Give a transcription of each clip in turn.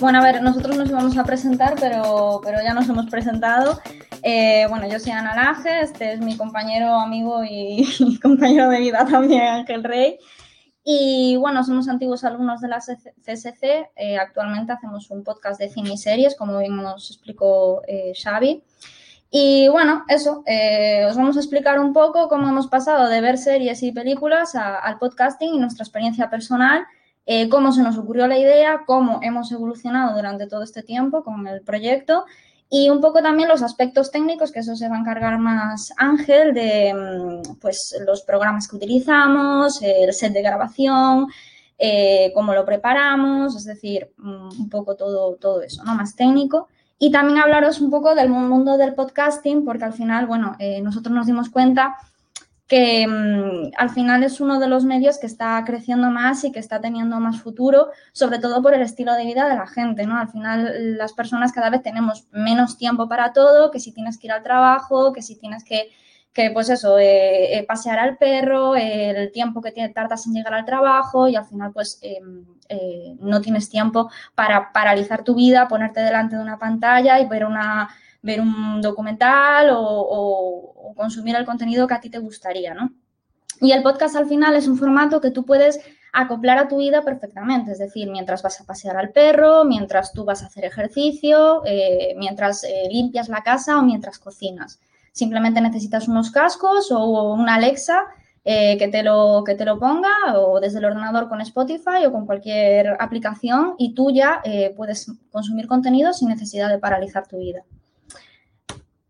Bueno, a ver, nosotros nos íbamos a presentar, pero, pero ya nos hemos presentado. Eh, bueno, yo soy Ana Laje, este es mi compañero, amigo y, compañero de vida también, Ángel Rey. Y bueno, somos antiguos alumnos de la CSC. Eh, actualmente hacemos un podcast de cine y series, como bien nos explicó eh, Xavi. Y bueno, eso, eh, os vamos a explicar un poco cómo hemos pasado de ver series y películas al podcasting y nuestra experiencia personal, cómo se nos ocurrió la idea, cómo hemos evolucionado durante todo este tiempo con el proyecto y un poco también los aspectos técnicos, que eso se va a encargar más Ángel, de mm, pues los programas que utilizamos, el set de grabación, eh, cómo lo preparamos, es decir, mm, un poco todo, todo eso, ¿no? Más técnico. Y también hablaros un poco del mundo del podcasting, porque al final, bueno, eh, nosotros nos dimos cuenta que mm, al final es uno de los medios que está creciendo más y que está teniendo más futuro, sobre todo por el estilo de vida de la gente, ¿no? Al final las personas cada vez tenemos menos tiempo para todo, que si tienes que ir al trabajo, que si tienes que, que pues eso, eh, eh, pasear al perro, el tiempo que tardas en llegar al trabajo y al final pues em, eh, no tienes tiempo para paralizar tu vida, ponerte delante de una pantalla y ver una ver un documental o, consumir el contenido que a ti te gustaría, ¿no? Y el podcast al final es un formato que tú puedes acoplar a tu vida perfectamente, es decir, mientras vas a pasear al perro, mientras tú vas a hacer ejercicio, eh, mientras limpias la casa o mientras cocinas. Simplemente necesitas unos cascos o una Alexa eh, que, te lo, que te lo ponga o desde el ordenador con Spotify o con cualquier aplicación y tú ya puedes consumir contenido sin necesidad de paralizar tu vida.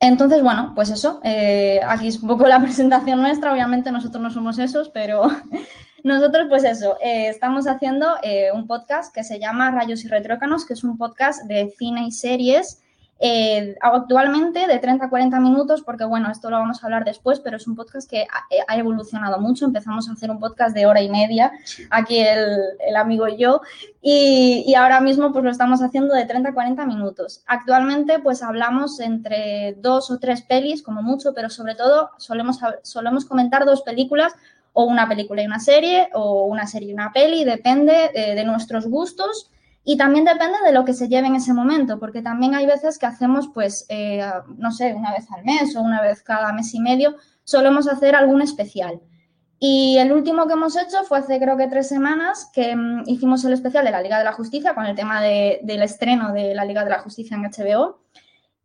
Entonces, bueno, pues eso, eh, aquí es un poco la presentación nuestra, obviamente nosotros no somos esos, pero nosotros pues eso, eh, estamos haciendo eh, un podcast que se llama Rayos y Retrócanos, que es un podcast de cine y series eh, actualmente de 30 a 40 minutos, porque bueno, esto lo vamos a hablar después, pero es un podcast que ha, evolucionado mucho. Empezamos a hacer un podcast de hora y media, aquí el, amigo y yo, y, ahora mismo pues lo estamos haciendo de 30 a 40 minutos. Actualmente pues hablamos entre dos o tres pelis, como mucho, pero sobre todo solemos, solemos comentar dos películas o una película y una serie, o una serie y una peli, depende eh, de nuestros gustos y también depende de lo que se lleve en ese momento, porque también hay veces que hacemos, pues, eh, no sé, una vez al mes o una vez cada mes y medio, solemos hacer algún especial. Y el último que hemos hecho fue hace creo que tres semanas que mm, hicimos el especial de la Liga de la Justicia con el tema del estreno de la Liga de la Justicia en HBO.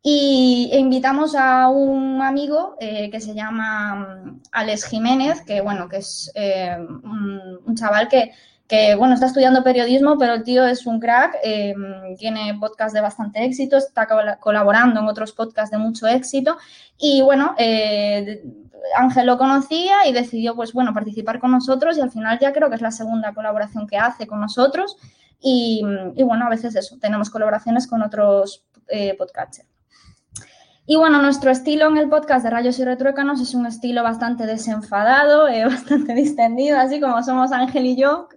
Y e invitamos a un amigo eh, que se llama mm, Alex Jiménez, que bueno, que es eh, un chaval que que bueno, está estudiando periodismo, pero el tío es un crack, em, tiene podcast de bastante éxito, está colaborando en otros podcasts de mucho éxito y bueno, eh, Ángel lo conocía y decidió pues bueno, participar con nosotros y al final ya creo que es la segunda colaboración que hace con nosotros y, bueno, a veces eso, tenemos colaboraciones con otros eh. Y bueno, nuestro estilo en el podcast de Rayos y Retruécanos es un estilo bastante desenfadado, eh, bastante distendido, así como somos Ángel y yo.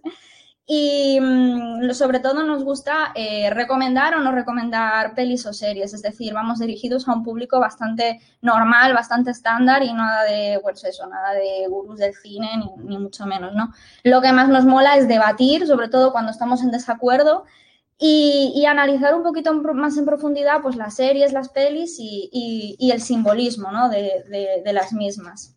Y mm, sobre todo nos gusta eh, recomendar o no recomendar pelis o series, es decir, vamos dirigidos a un público bastante normal, bastante estándar y nada de, pues eso, nada de gurús del cine, ni, ni mucho menos, ¿no? Lo que más nos mola es debatir, sobre todo cuando estamos en desacuerdo y, analizar un poquito más en profundidad pues las series, las pelis y, el simbolismo ¿no? de, las mismas.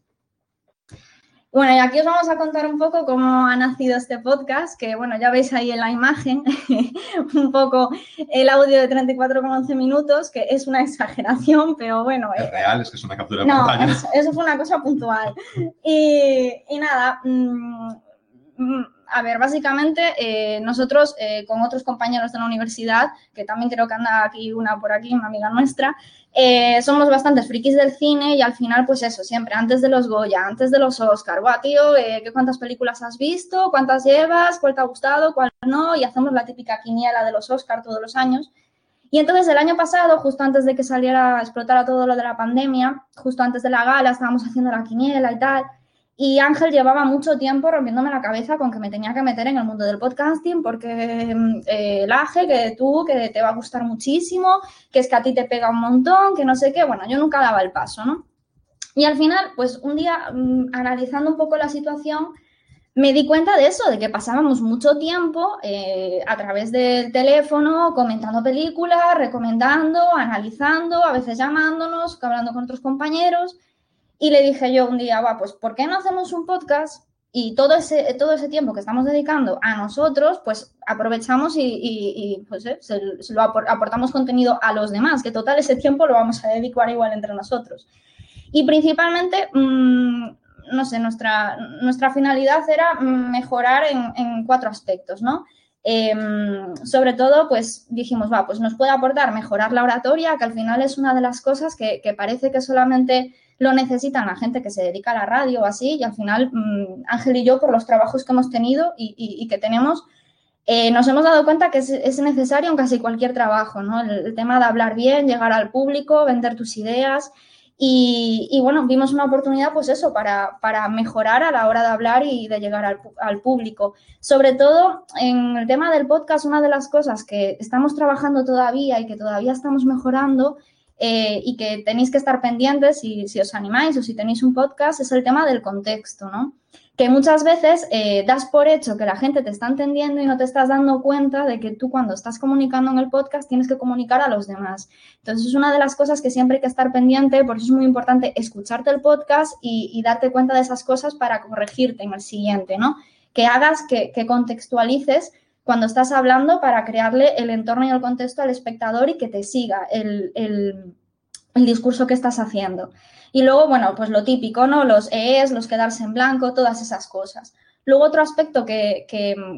Bueno, y aquí os vamos a contar un poco cómo ha nacido este podcast, que bueno, ya veis ahí en la imagen un poco el audio de 34,11 minutos, que es una exageración, pero bueno. Es real, es que es una captura de no, pantalla. Eso, eso, fue una cosa puntual. Y, nada, mmm, a ver, básicamente eh, nosotros eh, con otros compañeros de la universidad, que también creo que anda aquí una por aquí, una amiga nuestra, eh, somos bastantes frikis del cine y al final, pues eso, siempre antes de los Goya, antes de los Oscar, guau, tío, ¿qué cuántas películas has visto? ¿Cuántas llevas? ¿Cuál te ha gustado? ¿Cuál no? Y hacemos la típica quiniela de los Oscar todos los años. Y entonces el año pasado, justo antes de que saliera, a explotar todo lo de la pandemia, justo antes de la gala, estábamos haciendo la quiniela y tal. Y Ángel llevaba mucho tiempo rompiéndome la cabeza con que me tenía que meter en el mundo del podcasting porque mm, eh, el AGE, que tú, que te va a gustar muchísimo, que es que a ti te pega un montón, que no sé qué. Bueno, yo nunca daba el paso, ¿no? Y al final, pues un día, mm, analizando un poco la situación, me di cuenta de eso, de que pasábamos mucho tiempo eh, a través del teléfono comentando películas, recomendando, analizando, a veces llamándonos, hablando con otros compañeros. Y le dije yo un día, va, pues ¿por qué no hacemos un podcast? Y todo ese, todo ese tiempo que estamos dedicando a nosotros, pues aprovechamos y, pues, eh, lo aportamos contenido a los demás, que total ese tiempo lo vamos a dedicar igual entre nosotros. Y principalmente, mmm, no sé, nuestra, nuestra finalidad era mejorar en, cuatro aspectos, ¿no? Em, sobre todo, pues dijimos, va, pues nos puede aportar mejorar la oratoria, que al final es una de las cosas que, parece que solamente lo necesitan la gente que se dedica a la radio o así, y al final mm, Ángel y yo, por los trabajos que hemos tenido y, que tenemos, eh, nos hemos dado cuenta que es, necesario en casi cualquier trabajo, ¿no? el, tema de hablar bien, llegar al público, vender tus ideas, y, bueno, vimos una oportunidad, pues eso, para, para, mejorar a la hora de hablar y de llegar al, público. Sobre todo en el tema del podcast, una de las cosas que estamos trabajando todavía y que todavía estamos mejorando eh, y que tenéis que estar pendientes si, si os animáis o si tenéis un podcast es el tema del contexto, ¿no? que muchas veces eh, das por hecho que la gente te está entendiendo y no te estás dando cuenta de que tú cuando estás comunicando en el podcast tienes que comunicar a los demás. Entonces es una de las cosas que siempre hay que estar pendiente, por eso es muy importante escucharte el podcast y, darte cuenta de esas cosas para corregirte en el siguiente, ¿no? Que hagas, que, contextualices cuando estás hablando para crearle el entorno y el contexto al espectador y que te siga el, el discurso que estás haciendo. Y luego, bueno, pues lo típico, ¿no? Los EES, los quedarse en blanco, todas esas cosas. Luego otro aspecto que,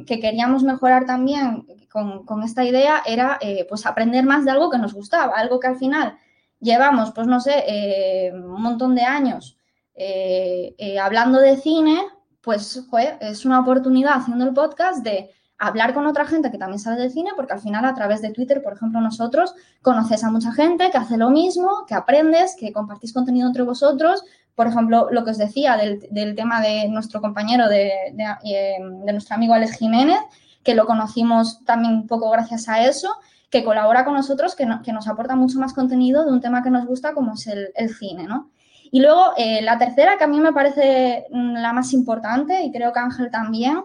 queríamos mejorar también con, esta idea era pues pues aprender más de algo que nos gustaba, algo que al final llevamos, pues no sé, eh, un montón de años eh, eh, hablando de cine, pues fue, es una oportunidad haciendo el podcast de hablar con otra gente que también sabe del cine, porque al final a través de Twitter, por ejemplo, nosotros conoces a mucha gente que hace lo mismo, que aprendes, que compartís contenido entre vosotros. Por ejemplo, lo que os decía del, tema de nuestro compañero, de, eh, de, nuestro amigo Alex Jiménez, que lo conocimos también un poco gracias a eso, que colabora con nosotros, que, nos aporta mucho más contenido de un tema que nos gusta como es el, el cine, ¿no? Y luego, eh, la tercera, que a mí me parece mm, la más importante, y creo que Ángel también,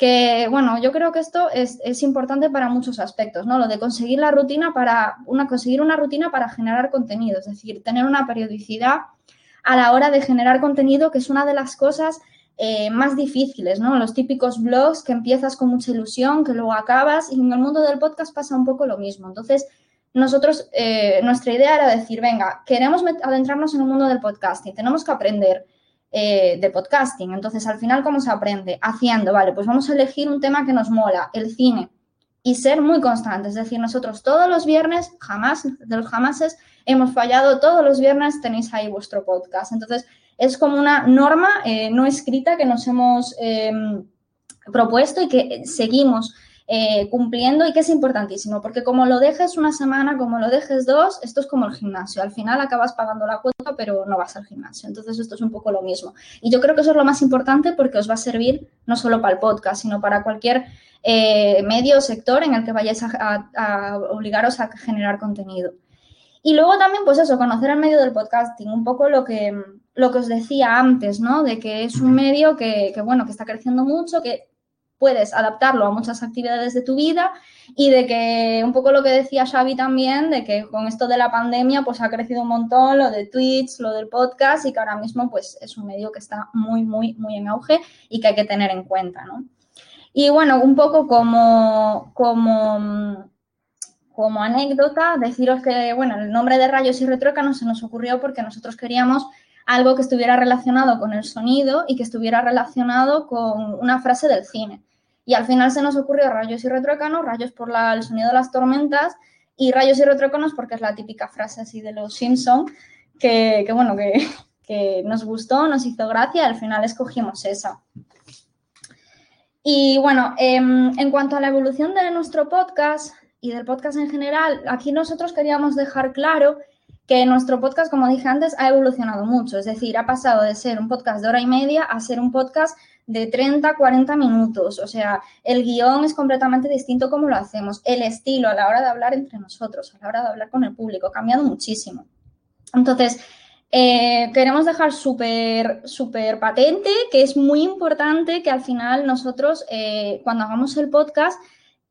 que, bueno, yo creo que esto es, importante para muchos aspectos, ¿no? Lo de conseguir la rutina para, una, conseguir una rutina para generar contenido, es decir, tener una periodicidad a la hora de generar contenido, que es una de las cosas eh, más difíciles, ¿no? Los típicos blogs que empiezas con mucha ilusión, que luego acabas, y en el mundo del podcast pasa un poco lo mismo. Entonces, nosotros, eh, nuestra idea era decir, venga, queremos adentrarnos en el mundo del podcasting, tenemos que aprender eh, de podcasting. Entonces, al final, ¿cómo se aprende? Haciendo, vale, pues vamos a elegir un tema que nos mola, el cine, y ser muy constantes. Es decir, nosotros todos los viernes, jamás, de los jamases, hemos fallado, todos los viernes tenéis ahí vuestro podcast. Entonces, es como una norma eh, no escrita que nos hemos em, propuesto y que seguimos eh, cumpliendo y que es importantísimo, porque como lo dejes una semana, como lo dejes dos, esto es como el gimnasio. Al final acabas pagando la cuota, pero no vas al gimnasio. Entonces esto es un poco lo mismo. Y yo creo que eso es lo más importante porque os va a servir no solo para el podcast, sino para cualquier eh, medio o sector en el que vayáis a, obligaros a generar contenido. Y luego también, pues eso, conocer el medio del podcasting, un poco lo que, lo que os decía antes, ¿no? De que es un medio que, que, bueno, que está creciendo mucho, que puedes adaptarlo a muchas actividades de tu vida y de que un poco lo que decía Xavi también, de que con esto de la pandemia pues ha crecido un montón lo de Twitch, lo del podcast y que ahora mismo pues es un medio que está muy, muy, muy en auge y que hay que tener en cuenta, ¿no? Y bueno, un poco como, como, como anécdota, deciros que, bueno, el nombre de Rayos y Retrócanos se nos ocurrió porque nosotros queríamos algo que estuviera relacionado con el sonido y que estuviera relacionado con una frase del cine. Y al final se nos ocurrió rayos y retrócanos, rayos por el sonido de las tormentas y rayos y retrócanos porque es la típica frase así de los Simpson que, bueno, que, nos gustó, nos hizo gracia al final escogimos esa. Y bueno, em, en cuanto a la evolución de nuestro podcast y del podcast en general, aquí nosotros queríamos dejar claro que nuestro podcast, como dije antes, ha evolucionado mucho. Es decir, ha pasado de ser un podcast de hora y media a ser un podcast de 30, 40 minutos. O sea, el guion es completamente distinto como lo hacemos. El estilo a la hora de hablar entre nosotros, a la hora de hablar con el público, ha cambiado muchísimo. Entonces, Eh, queremos dejar súper, súper patente que es muy importante que al final nosotros, eh, cuando hagamos el podcast,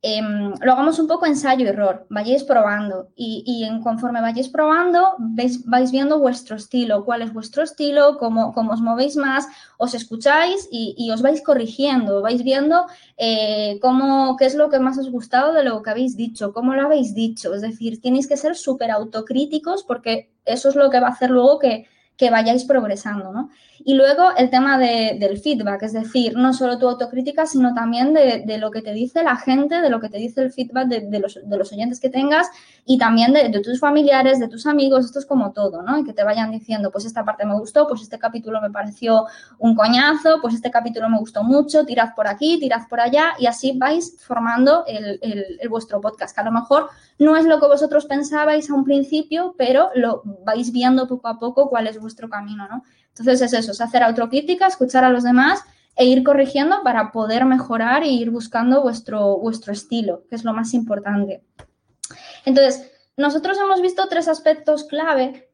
Em, lo hagamos un poco ensayo-error, vayáis probando y, en, conforme vayáis probando vais viendo vuestro estilo, cuál es vuestro estilo, cómo, cómo os movéis más, os escucháis y, os vais corrigiendo, vais viendo eh, cómo, qué es lo que más os gustado de lo que habéis dicho, cómo lo habéis dicho, es decir, tenéis que ser súper autocríticos porque eso es lo que va a hacer luego que, que vayáis progresando, ¿no? Y luego el tema del feedback, es decir, no solo tu autocrítica, sino también de, lo que te dice la gente, de lo que te dice el feedback de, los, oyentes que tengas y también de, tus familiares, de tus amigos, esto es como todo, ¿no? Y que te vayan diciendo, pues esta parte me gustó, pues este capítulo me pareció un coñazo, pues este capítulo me gustó mucho, tirad por aquí, tirad por allá y así vais formando el, el vuestro podcast, que a lo mejor no es lo que vosotros pensabais a un principio, pero lo vais viendo poco a poco cuál es vuestro camino, ¿no? Entonces es eso, es hacer autocrítica, escuchar a los demás e ir corrigiendo para poder mejorar e ir buscando vuestro, vuestro estilo, que es lo más importante. Entonces, nosotros hemos visto tres aspectos clave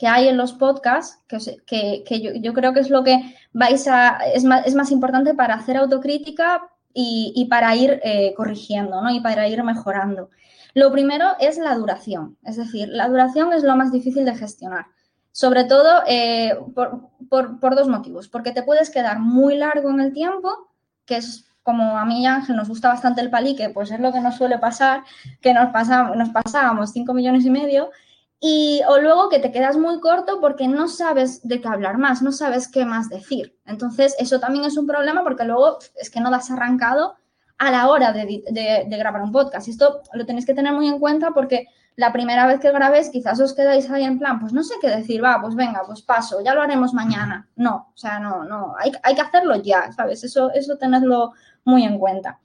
que hay en los podcasts, que, yo, creo que es lo que vais a, es más, importante para hacer autocrítica y, para ir eh, corrigiendo, ¿no? Y para ir mejorando. Lo primero es la duración, es decir, la duración es lo más difícil de gestionar. Sobre todo eh, por, dos motivos. Porque te puedes quedar muy largo en el tiempo, que es como a mí y Ángel nos gusta bastante el palique, pues es lo que nos suele pasar, que nos, pasamos, nos pasábamos 5 millones y medio. Y, o luego que te quedas muy corto porque no sabes de qué hablar más, no sabes qué más decir. Entonces, eso también es un problema porque luego es que no das arrancado a la hora de, de grabar un podcast. Esto lo tenéis que tener muy en cuenta porque la primera vez que grabéis quizás os quedáis ahí en plan, pues no sé qué decir, va, pues venga, pues paso, ya lo haremos mañana. No, o sea, no, no, hay, hay que hacerlo ya, ¿sabes? Eso, eso tenedlo muy en cuenta.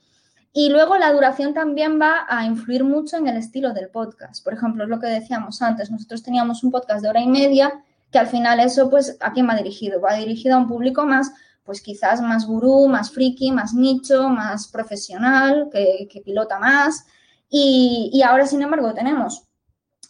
Y luego la duración también va a influir mucho en el estilo del podcast. Por ejemplo, es lo que decíamos antes, nosotros teníamos un podcast de hora y media, que al final eso, pues, ¿a quién va dirigido? Va dirigido a un público más, pues quizás más gurú, más friki, más nicho, más profesional, que, que pilota más. Y, ahora, sin embargo, tenemos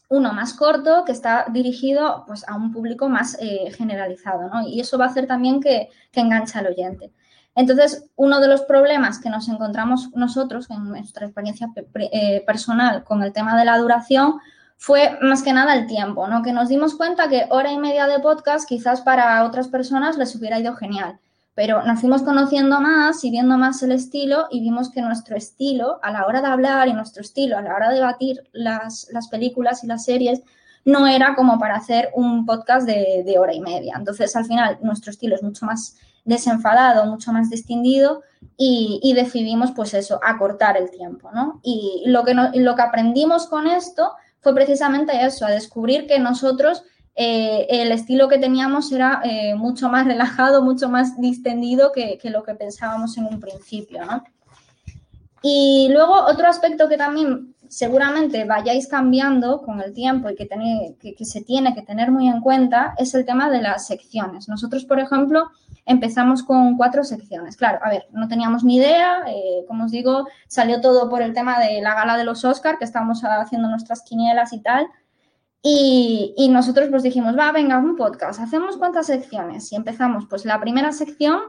uno más corto que está dirigido pues, a un público más eh, generalizado, ¿no? Y eso va a hacer también que, que enganche al oyente. Entonces, uno de los problemas que nos encontramos nosotros en nuestra experiencia eh, personal con el tema de la duración fue más que nada el tiempo, ¿no? Que nos dimos cuenta que hora y media de podcast quizás para otras personas les hubiera ido genial, pero nos fuimos conociendo más y viendo más el estilo y vimos que nuestro estilo a la hora de hablar y nuestro estilo a la hora de debatir las, películas y las series no era como para hacer un podcast de, hora y media. Entonces, al final, nuestro estilo es mucho más desenfadado, mucho más distinguido y, decidimos, pues eso, acortar el tiempo, ¿no? Y lo que, lo que aprendimos con esto fue precisamente eso, a descubrir que nosotros eh, el estilo que teníamos era eh, mucho más relajado, mucho más distendido que, lo que pensábamos en un principio, Y luego otro aspecto que también seguramente vayáis cambiando con el tiempo y que, que, se tiene que tener muy en cuenta es el tema de las secciones. Nosotros, por ejemplo, empezamos con cuatro secciones. Claro, a ver, no teníamos ni idea, eh, como os digo, salió todo por el tema de la gala de los Oscar, que estábamos haciendo nuestras quinielas y tal. Y, nosotros pues dijimos, va, venga, un podcast, ¿hacemos cuántas secciones? Y empezamos, pues la primera sección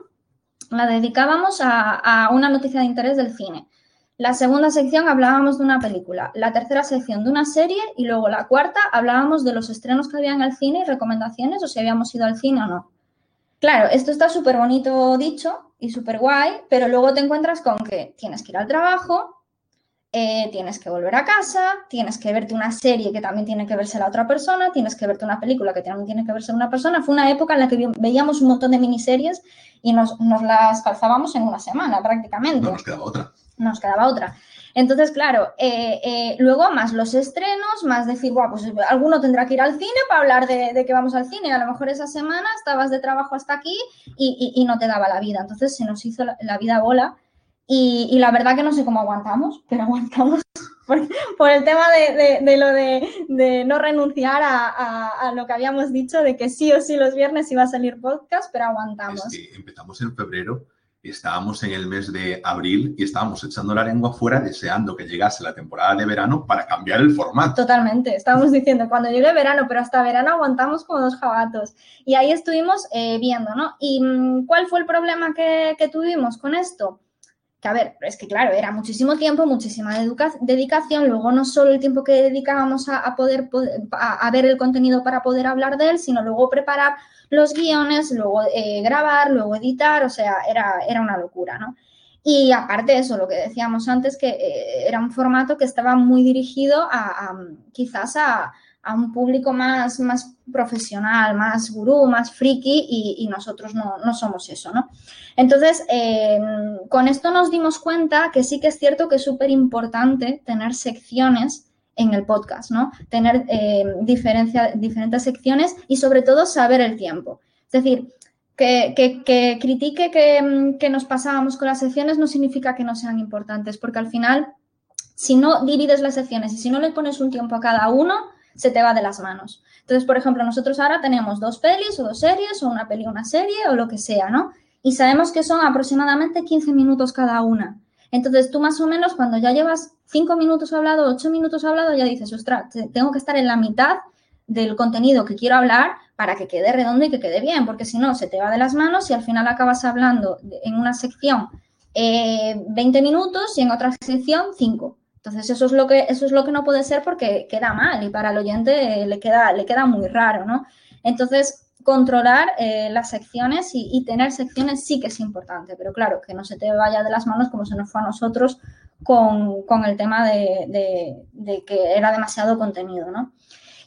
la dedicábamos a, una noticia de interés del cine. La segunda sección hablábamos de una película, la tercera sección de una serie y luego la cuarta hablábamos de los estrenos que había en el cine y recomendaciones o si habíamos ido al cine o no. Claro, esto está súper bonito dicho y súper guay, pero luego te encuentras con que tienes que ir al trabajo, eh, tienes que volver a casa, tienes que verte una serie que también tiene que verse la otra persona, tienes que verte una película que también tiene que verse una persona. Fue una época en la que veíamos un montón de miniseries y nos, las calzábamos en una semana prácticamente. No nos quedaba otra. No nos quedaba otra. Entonces, claro, eh, eh, luego más los estrenos, más decir, bueno, pues alguno tendrá que ir al cine para hablar de, que vamos al cine. A lo mejor esa semana estabas de trabajo hasta aquí y, no te daba la vida. Entonces se nos hizo la vida bola y, la verdad que no sé cómo aguantamos, pero aguantamos por, el tema de, lo de, no renunciar a, lo que habíamos dicho, de que sí o sí los viernes iba a salir podcast, pero aguantamos. empezamos en febrero estábamos en el mes de abril y estábamos echando la lengua fuera deseando que llegase la temporada de verano para cambiar el formato. Totalmente, estábamos diciendo cuando llegue verano, pero hasta verano aguantamos como dos jabatos. Y ahí estuvimos eh, viendo, ¿no? ¿Y mm, cuál fue el problema que, que tuvimos con esto? A ver, es que claro, era muchísimo tiempo, muchísima dedicación, luego no solo el tiempo que dedicábamos a, poder, a, ver el contenido para poder hablar de él, sino luego preparar los guiones, luego eh, grabar, luego editar, o sea, era, era una locura, ¿no? Y aparte de eso, lo que decíamos antes, que eh, era un formato que estaba muy dirigido a quizás a, a un público más, más profesional, más gurú, más friki y, nosotros no, somos eso, ¿no? Entonces, eh, con esto nos dimos cuenta que sí que es cierto que es súper importante tener secciones en el podcast, ¿no? Tener eh, diferentes secciones y sobre todo saber el tiempo. Es decir, que, critique que, que nos pasábamos con las secciones no significa que no sean importantes, porque al final, si no divides las secciones y si no le pones un tiempo a cada uno, se te va de las manos. Entonces, por ejemplo, nosotros ahora tenemos dos pelis o dos series o una peli una serie o lo que sea, ¿no? Y sabemos que son aproximadamente 15 minutos cada una. Entonces, tú más o menos cuando ya llevas 5 minutos hablado, 8 minutos hablado, ya dices, ostras, tengo que estar en la mitad del contenido que quiero hablar para que quede redondo y que quede bien, porque si no, se te va de las manos y al final acabas hablando en una sección 20 eh, minutos y en otra sección 5. Entonces, eso es lo que, eso es lo que no puede ser porque queda mal y para el oyente le queda, le queda muy raro, ¿no? Entonces, controlar eh, las secciones y, tener secciones sí que es importante, pero claro, que no se te vaya de las manos como se nos fue a nosotros con, el tema de, que era demasiado contenido, ¿no?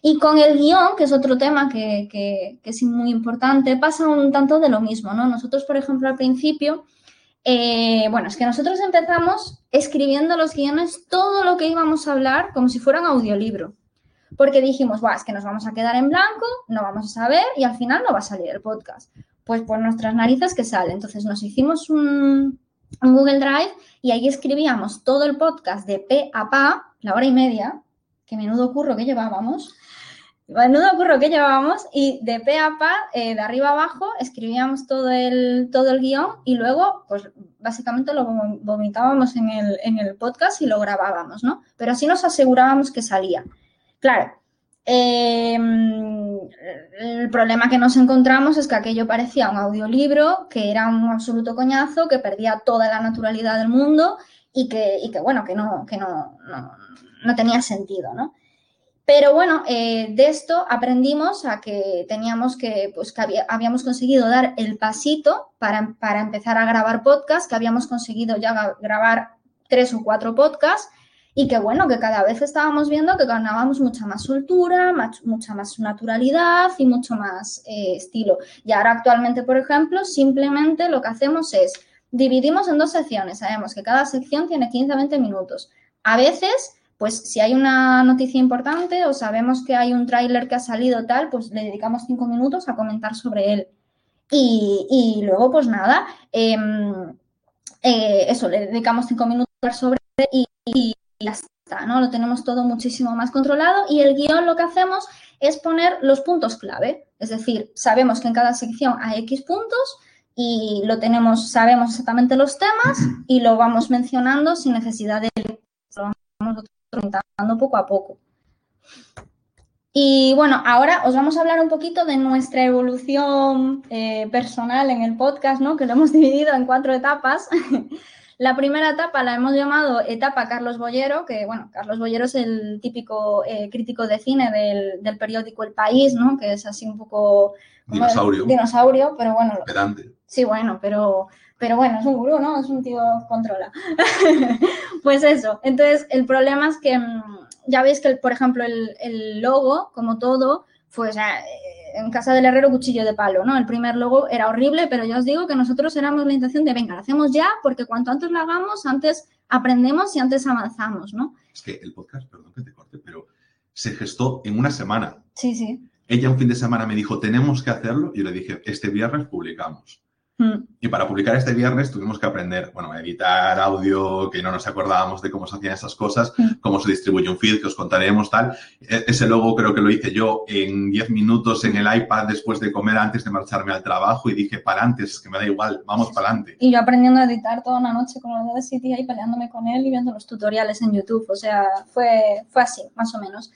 Y con el guion, que es otro tema que, que, es muy importante, pasa un tanto de lo mismo, ¿no? Nosotros, por ejemplo, al principio eh, bueno, es que nosotros empezamos escribiendo los guiones todo lo que íbamos a hablar como si fuera un audiolibro. Porque dijimos, es que nos vamos a quedar en blanco, no vamos a saber y al final no va a salir el podcast. Pues por nuestras narices que sale. Entonces nos hicimos un, un Google Drive y ahí escribíamos todo el podcast de P a Pa, la hora y media, que menudo curro que llevábamos. Menudo curro que llevábamos y de pe a pa, eh, de arriba abajo, escribíamos todo el, todo el guion y luego, pues básicamente lo vomitábamos en el, en el podcast y lo grabábamos, ¿no? Pero así nos asegurábamos que salía. Claro, em, el problema que nos encontramos es que aquello parecía un audiolibro, que era un absoluto coñazo, que perdía toda la naturalidad del mundo y que, y que bueno, que no, que no, no, no tenía sentido, ¿no? Pero bueno, eh, de esto aprendimos a que teníamos que, pues que habíamos conseguido dar el pasito para, para, empezar a grabar podcast, que habíamos conseguido ya grabar tres o cuatro podcasts y que bueno, que cada vez estábamos viendo que ganábamos mucha más soltura, mucha más naturalidad y mucho más eh, estilo. Y ahora actualmente, por ejemplo, simplemente lo que hacemos es dividimos en dos secciones. Sabemos que cada sección tiene 15-20 minutos. A veces pues si hay una noticia importante o sabemos que hay un tráiler que ha salido tal, pues le dedicamos cinco minutos a comentar sobre él. Y, luego, pues nada, em, eh, eso, le dedicamos cinco minutos sobre él y, y, ya está, ¿no? Lo tenemos todo muchísimo más controlado y el guion lo que hacemos es poner los puntos clave. Es decir, sabemos que en cada sección hay X puntos y lo tenemos, sabemos exactamente los temas y lo vamos mencionando sin necesidad de preguntando poco a poco. Y bueno, ahora os vamos a hablar un poquito de nuestra evolución eh, personal en el podcast, ¿no? Que lo hemos dividido en cuatro etapas. la primera etapa la hemos llamado etapa Carlos Bollero, que bueno, Carlos Bollero es el típico eh, crítico de cine del, periódico El País, ¿no? Que es así un poco... Dinosaurio. Dinosaurio, pero bueno. Pedante. Sí, bueno, pero pero bueno, es un gurú, ¿no? Es un tío controla. pues eso, entonces el problema es que mm, ya veis que, por ejemplo, el, logo, como todo, eh, en casa del herrero cuchillo de palo, ¿no? El primer logo era horrible, pero ya os digo que nosotros éramos la intención de, venga, lo hacemos ya, porque cuanto antes lo hagamos, antes aprendemos y antes avanzamos, ¿no? Es que el podcast, perdón que te corte, pero se gestó en una semana. Sí, sí. Ella un fin de semana me dijo, tenemos que hacerlo, y yo le dije, este viernes publicamos. Mm. Y para publicar este viernes tuvimos que aprender, bueno, a editar audio, que no nos acordábamos de cómo se hacían esas cosas, Mm. cómo se distribuye un feed, que os contaremos, tal. E- Ese logo creo que lo hice yo en 10 minutos en el iPad después de comer antes de marcharme al trabajo y dije, para antes, que me da igual, vamos para adelante. Y yo aprendiendo a editar toda una noche con el de City y peleándome con él y viendo los tutoriales en YouTube. O sea, fue, fue así, más o menos.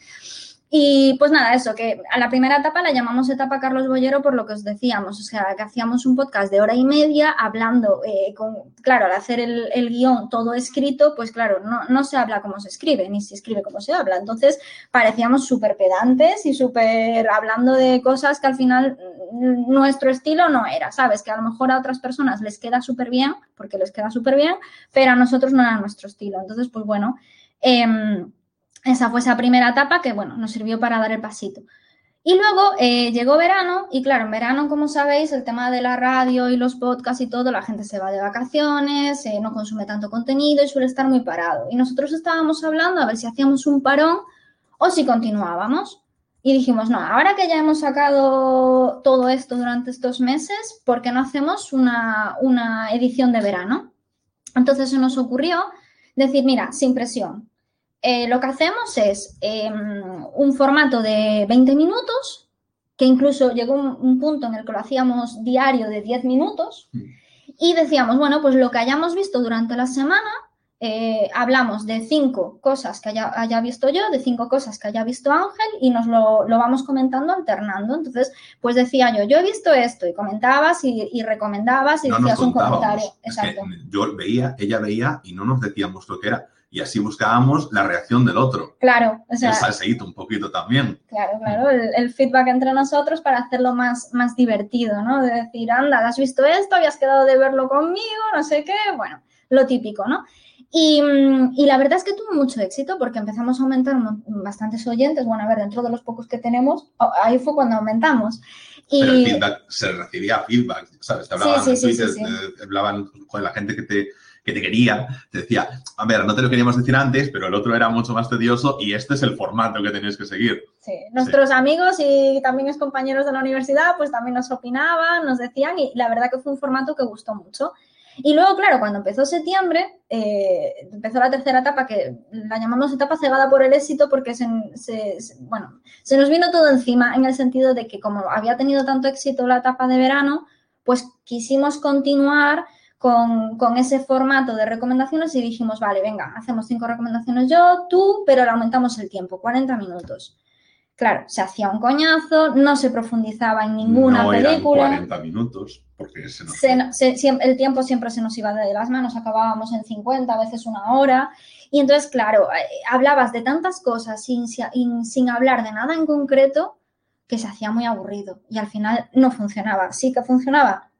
Y pues nada, eso, que a la primera etapa la llamamos etapa Carlos Bollero por lo que os decíamos, o sea, que hacíamos un podcast de hora y media hablando, eh, con, claro, al hacer el, guion todo escrito, pues claro, no, no se habla como se escribe, ni se escribe como se habla. Entonces parecíamos súper pedantes y súper hablando de cosas que al final mm, nuestro estilo no era, ¿sabes? Que a lo mejor a otras personas les queda súper bien, porque les queda súper bien, pero a nosotros no era nuestro estilo. Entonces, pues bueno, em, esa fue esa primera etapa que, bueno, nos sirvió para dar el pasito. Y luego eh, llegó verano y claro, en verano, como sabéis, el tema de la radio y los podcasts y todo, la gente se va de vacaciones, eh, no consume tanto contenido y suele estar muy parado. Y nosotros estábamos hablando a ver si hacíamos un parón o si continuábamos. Y dijimos, no, ahora que ya hemos sacado todo esto durante estos meses, ¿por qué no hacemos una, una edición de verano? Entonces se nos ocurrió decir, mira, sin presión, eh, lo que hacemos es eh, un formato de 20 minutos, que incluso llegó un, un, punto en el que lo hacíamos diario de 10 minutos, y decíamos, bueno, pues lo que hayamos visto durante la semana, eh, hablamos de cinco cosas que haya, haya, visto yo, de cinco cosas que haya visto Ángel, y nos lo, lo, vamos comentando alternando. Entonces, pues decía yo, yo he visto esto, y comentabas y, y recomendabas y no decías un comentario. Es Exacto. yo veía, ella veía y no nos decíamos lo que era y así buscábamos la reacción del otro. Claro, o sea, el salseíto un poquito también. Claro, claro, el, el, feedback entre nosotros para hacerlo más, más divertido, ¿no? De decir, anda, has visto esto, habías quedado de verlo conmigo, no sé qué, bueno, lo típico, ¿no? Y, y, la verdad es que tuvo mucho éxito porque empezamos a aumentar bastantes oyentes. Bueno, a ver, dentro de los pocos que tenemos, ahí fue cuando aumentamos. Y... Pero el feedback, se recibía feedback, ¿sabes? Te hablaban sí, sí, sí, hablaban con la gente que te, que te quería, te decía, a ver, no te lo queríamos decir antes, pero el otro era mucho más tedioso y este es el formato que tenéis que seguir. Sí, nuestros sí. amigos y también los compañeros de la universidad, pues también nos opinaban, nos decían y la verdad que fue un formato que gustó mucho. Y luego, claro, cuando empezó septiembre, eh, empezó la tercera etapa, que la llamamos etapa cegada por el éxito, porque se, se, se, bueno, se nos vino todo encima en el sentido de que como había tenido tanto éxito la etapa de verano, pues quisimos continuar con, con, ese formato de recomendaciones y dijimos, vale, venga, hacemos cinco recomendaciones yo, tú, pero le aumentamos el tiempo, 40 minutos. Claro, se hacía un coñazo, no se profundizaba en ninguna no película. Eran 40 minutos, porque se nos... se, se, siempre, el tiempo siempre se nos iba de las manos, acabábamos en 50, a veces una hora. Y entonces, claro, eh, hablabas de tantas cosas sin, sin, sin hablar de nada en concreto que se hacía muy aburrido y al final no funcionaba. Sí que funcionaba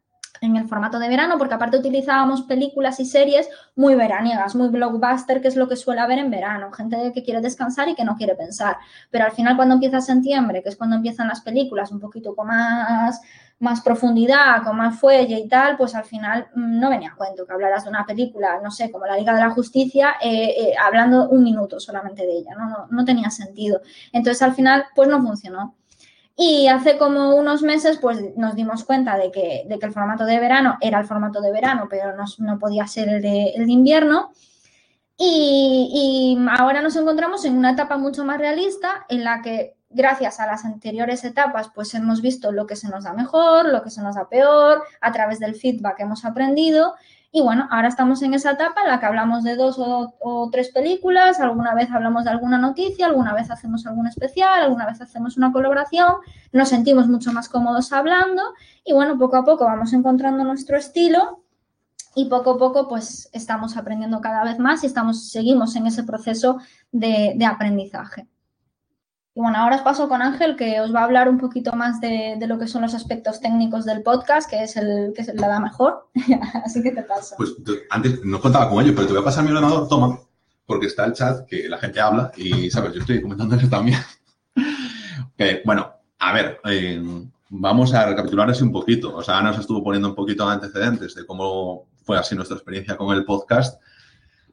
en el formato de verano, porque aparte utilizábamos películas y series muy veraniegas, muy blockbuster, que es lo que suele haber en verano, gente que quiere descansar y que no quiere pensar. Pero al final cuando empieza septiembre, que es cuando empiezan las películas un poquito con más, más profundidad, con más fuelle y tal, pues al final mm, no venía a cuento que hablaras de una película, no sé, como la Liga de la Justicia, eh, eh, hablando un minuto solamente de ella, ¿no? No, no tenía sentido. Entonces al final pues no funcionó. Y hace como unos meses, pues nos dimos cuenta de que, de que el formato de verano era el formato de verano, pero no, no podía ser el de, el invierno. Y, ahora nos encontramos en una etapa mucho más realista en la que, gracias a las anteriores etapas, pues hemos visto lo que se nos da mejor, lo que se nos da peor, a través del feedback hemos aprendido. Y bueno, ahora estamos en esa etapa en la que hablamos de dos o, tres películas, alguna vez hablamos de alguna noticia, alguna vez hacemos algún especial, alguna vez hacemos una colaboración, nos sentimos mucho más cómodos hablando y bueno, poco a poco vamos encontrando nuestro estilo y poco a poco pues estamos aprendiendo cada vez más y estamos, seguimos en ese proceso de aprendizaje. Y bueno, ahora os paso con Ángel, que os va a hablar un poquito más de, de, lo que son los aspectos técnicos del podcast, que es el que se le da mejor. Así que te paso. Pues antes no contaba con ello, pero te voy a pasar mi ordenador, toma, porque está el chat que la gente habla y, sabes, yo estoy comentando eso también. eh, bueno, a ver, eh, vamos a recapitular así un poquito. O sea, Ana nos estuvo poniendo un poquito de antecedentes de cómo fue así nuestra experiencia con el podcast.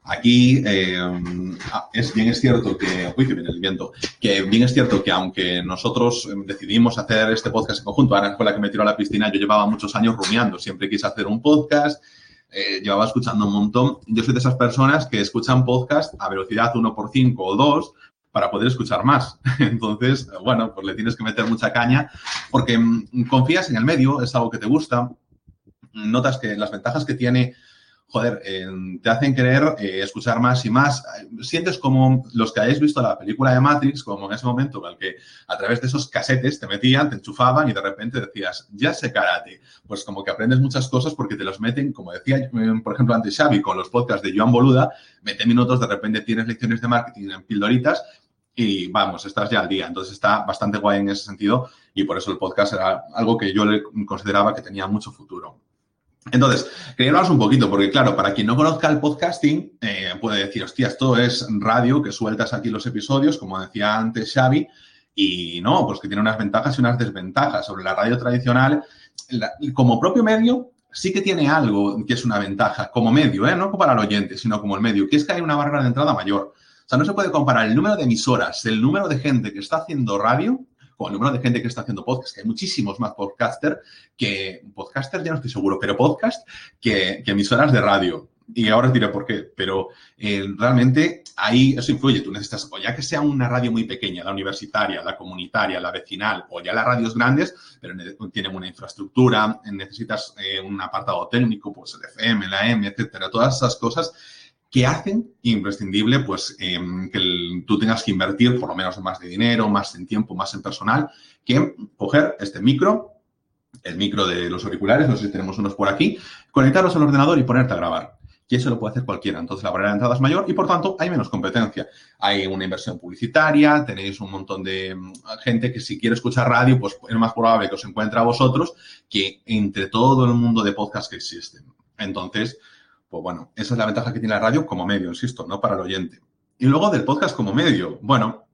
Aquí eh, es bien es cierto que, uy, que viene el viento, que bien es cierto que aunque nosotros decidimos hacer este podcast en conjunto, Ana fue la que me tiró a la piscina, yo llevaba muchos años rumiando, siempre quise hacer un podcast, eh, llevaba escuchando un montón. Yo soy de esas personas que escuchan podcast a velocidad 1 por 5 o 2 para poder escuchar más. Entonces, bueno, pues le tienes que meter mucha caña porque mm, confías en el medio, es algo que te gusta, notas que las ventajas que tiene joder, eh, te hacen querer eh, escuchar más y más. Sientes como los que hayáis visto la película de Matrix, como en ese momento en el que a través de esos casetes te metían, te enchufaban y de repente decías, ya sé karate. Pues como que aprendes muchas cosas porque te los meten, como decía, eh, por ejemplo, antes Xavi con los podcasts de Joan Boluda, mete minutos, de repente tienes lecciones de marketing en pildoritas y vamos, estás ya al día. Entonces está bastante guay en ese sentido y por eso el podcast era algo que yo le consideraba que tenía mucho futuro. Entonces, quería hablaros un poquito, porque claro, para quien no conozca el podcasting, eh, puede decir, hostia, esto es radio, que sueltas aquí los episodios, como decía antes Xavi, y no, pues que tiene unas ventajas y unas desventajas. Sobre la radio tradicional, como propio medio, sí que tiene algo que es una ventaja, como medio, ¿eh? no para el oyente, sino como el medio, que es que hay una barrera de entrada mayor. O sea, no se puede comparar el número de emisoras, el número de gente que está haciendo radio con número de gente que está haciendo podcast, que hay muchísimos más podcaster que, podcaster ya no estoy seguro, pero podcast que, emisoras de radio. Y ahora os diré por qué, pero eh, realmente ahí eso influye. Tú necesitas, o ya que sea una radio muy pequeña, la universitaria, la comunitaria, la vecinal, o ya las radios grandes, pero tienen una infraestructura, necesitas eh, un apartado técnico, pues el FM, la M, etcétera, todas esas cosas que hacen imprescindible pues em, que tú tengas que invertir por lo menos más de dinero, más en tiempo, más en personal, que coger este micro, el micro de los auriculares, no sé si tenemos unos por aquí, conectarlos al ordenador y ponerte a grabar. Y eso lo puede hacer cualquiera. Entonces la barrera de entrada es mayor y por tanto hay menos competencia. Hay una inversión publicitaria, tenéis un montón de mm, gente que si quiere escuchar radio, pues es más probable que os encuentre a vosotros que entre todo el mundo de podcast que existen. Entonces, pues bueno, esa es la ventaja que tiene la radio como medio, insisto, no para el oyente. Y luego del podcast como medio. Bueno,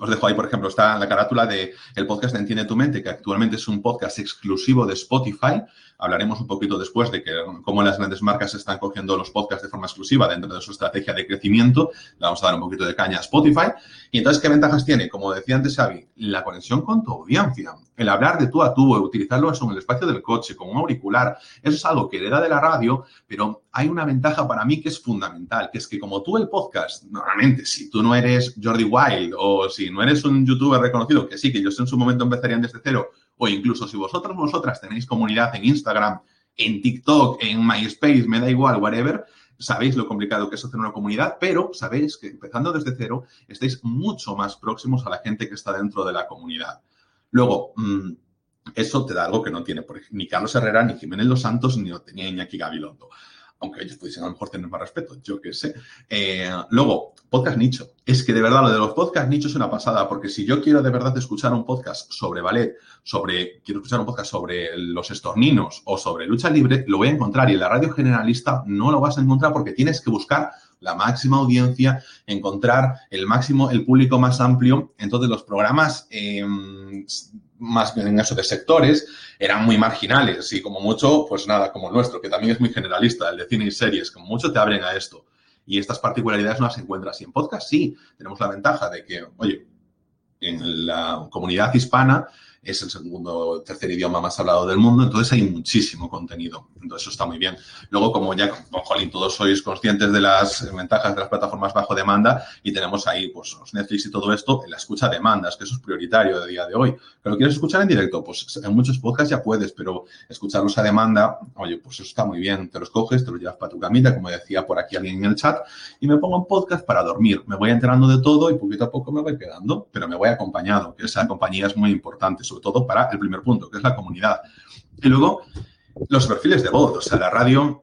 os dejo ahí, por ejemplo, está la carátula de el podcast de Entiende tu mente, que actualmente es un podcast exclusivo de Spotify. Hablaremos un poquito después de que cómo las grandes marcas están cogiendo los podcasts de forma exclusiva dentro de su estrategia de crecimiento. Le vamos a dar un poquito de caña a Spotify. Y entonces, ¿qué ventajas tiene? Como decía antes Xavi, la conexión con tu audiencia. El hablar de tú a tú, utilizarlo en el espacio del coche, con un auricular. Eso es algo que hereda de la radio, pero hay una ventaja para mí que es fundamental, que es que como tú el podcast, normalmente, si tú no eres Jordi Wild o si no eres un youtuber reconocido, que sí, que yo en su momento empezarían desde cero, o incluso si vosotros, vosotras tenéis comunidad en Instagram, en TikTok, en MySpace, me da igual, whatever, sabéis lo complicado que es hacer una comunidad, pero sabéis que empezando desde cero estáis mucho más próximos a la gente que está dentro de la comunidad. Luego, mm, eso te da algo que no tiene ni Carlos Herrera, ni Jiménez Los Santos, ni lo tenía Iñaki Gabilondo aunque ellos pudiesen a lo mejor tener más respeto, yo qué sé. Eh, luego, podcast nicho. Es que de verdad lo de los podcast nicho es una pasada, porque si yo quiero de verdad escuchar un podcast sobre ballet, sobre, quiero escuchar un podcast sobre los estorninos o sobre lucha libre, lo voy a encontrar y en la radio generalista no lo vas a encontrar porque tienes que buscar la máxima audiencia, encontrar el máximo, el público más amplio. Entonces, los programas eh, más en eso de sectores eran muy marginales y como mucho, pues nada, como el nuestro, que también es muy generalista, el de cine y series, como mucho te abren a esto. Y estas particularidades no las encuentras. Y en podcast sí, tenemos la ventaja de que, oye, en la comunidad hispana es el segundo o tercer idioma más hablado del mundo, entonces hay muchísimo contenido. Entonces eso está muy bien. Luego, como ya, con Jolín, todos sois conscientes de las ventajas de las plataformas bajo demanda y tenemos ahí, pues, Netflix y todo esto, en la escucha demandas, que eso es prioritario de día de hoy. ¿Pero quieres escuchar en directo? Pues en muchos podcasts ya puedes, pero escucharlos a demanda, oye, pues eso está muy bien. Te los coges, te los llevas para tu camita, como decía por aquí alguien en el chat, y me pongo en podcast para dormir. Me voy enterando de todo y poquito a poco me voy quedando, pero me voy acompañado, que esa compañía es muy importante sobre todo para el primer punto, que es la comunidad. Y luego, los perfiles de voz. O sea, la radio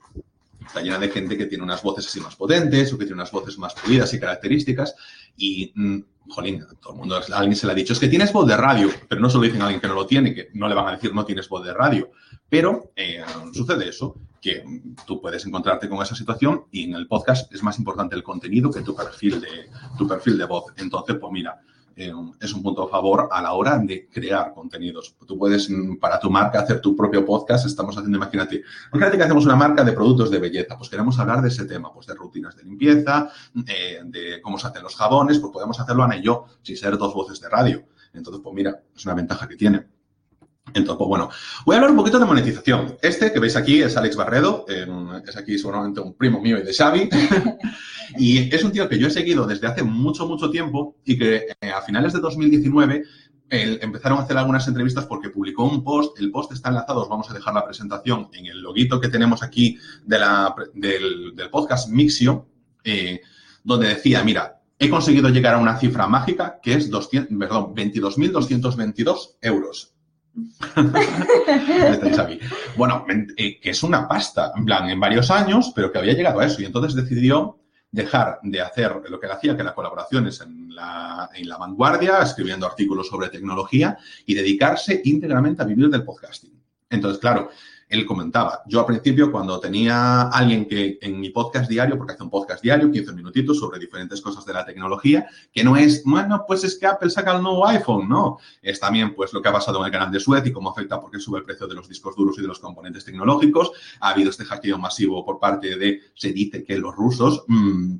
está llena de gente que tiene unas voces así más potentes o que tiene unas voces más pulidas y características. Y, mm, jolín, todo el mundo, alguien se le ha dicho, es que tienes voz de radio, pero no solo dicen a alguien que no lo tiene, que no le van a decir no tienes voz de radio. Pero eh, sucede eso, que tú puedes encontrarte con esa situación y en el podcast es más importante el contenido que tu perfil de, tu perfil de voz. Entonces, pues mira, eh, es un punto a favor a la hora de crear contenidos. Tú puedes, mm, para tu marca, hacer tu propio podcast. Estamos haciendo, imagínate, imagínate que hacemos una marca de productos de belleza. Pues queremos hablar de ese tema, pues de rutinas de limpieza, eh, de cómo se hacen los jabones, pues podemos hacerlo Ana y yo, sin ser dos voces de radio. Entonces, pues mira, es una ventaja que tiene. Entonces, pues bueno, voy a hablar un poquito de monetización. Este que veis aquí es Alex Barredo, es aquí seguramente un primo mío y de Xavi. y es un tío que yo he seguido desde hace mucho, mucho tiempo y que eh, a finales de 2019 empezaron a hacer algunas entrevistas porque publicó un post. El post está enlazado, os vamos a dejar la presentación en el loguito que tenemos aquí de la, del, podcast Mixio, eh, donde decía, mira, he conseguido llegar a una cifra mágica que es 22.222 euros bueno, eh, que es una pasta, en plan, en varios años, pero que había llegado a eso. Y entonces decidió dejar de hacer lo que hacía, que era colaboraciones en la, en la vanguardia, escribiendo artículos sobre tecnología y dedicarse íntegramente a vivir del podcasting. Entonces, claro, él comentaba, yo al principio cuando tenía alguien que en mi podcast diario, porque hace un podcast diario, 15 minutitos sobre diferentes cosas de la tecnología, que no es, bueno, pues es que Apple saca el nuevo iPhone, no, es también pues lo que ha pasado en el canal de Suez y cómo afecta porque sube el precio de los discos duros y de los componentes tecnológicos, ha habido este hackeo masivo por parte de, se dice que los rusos... Mm,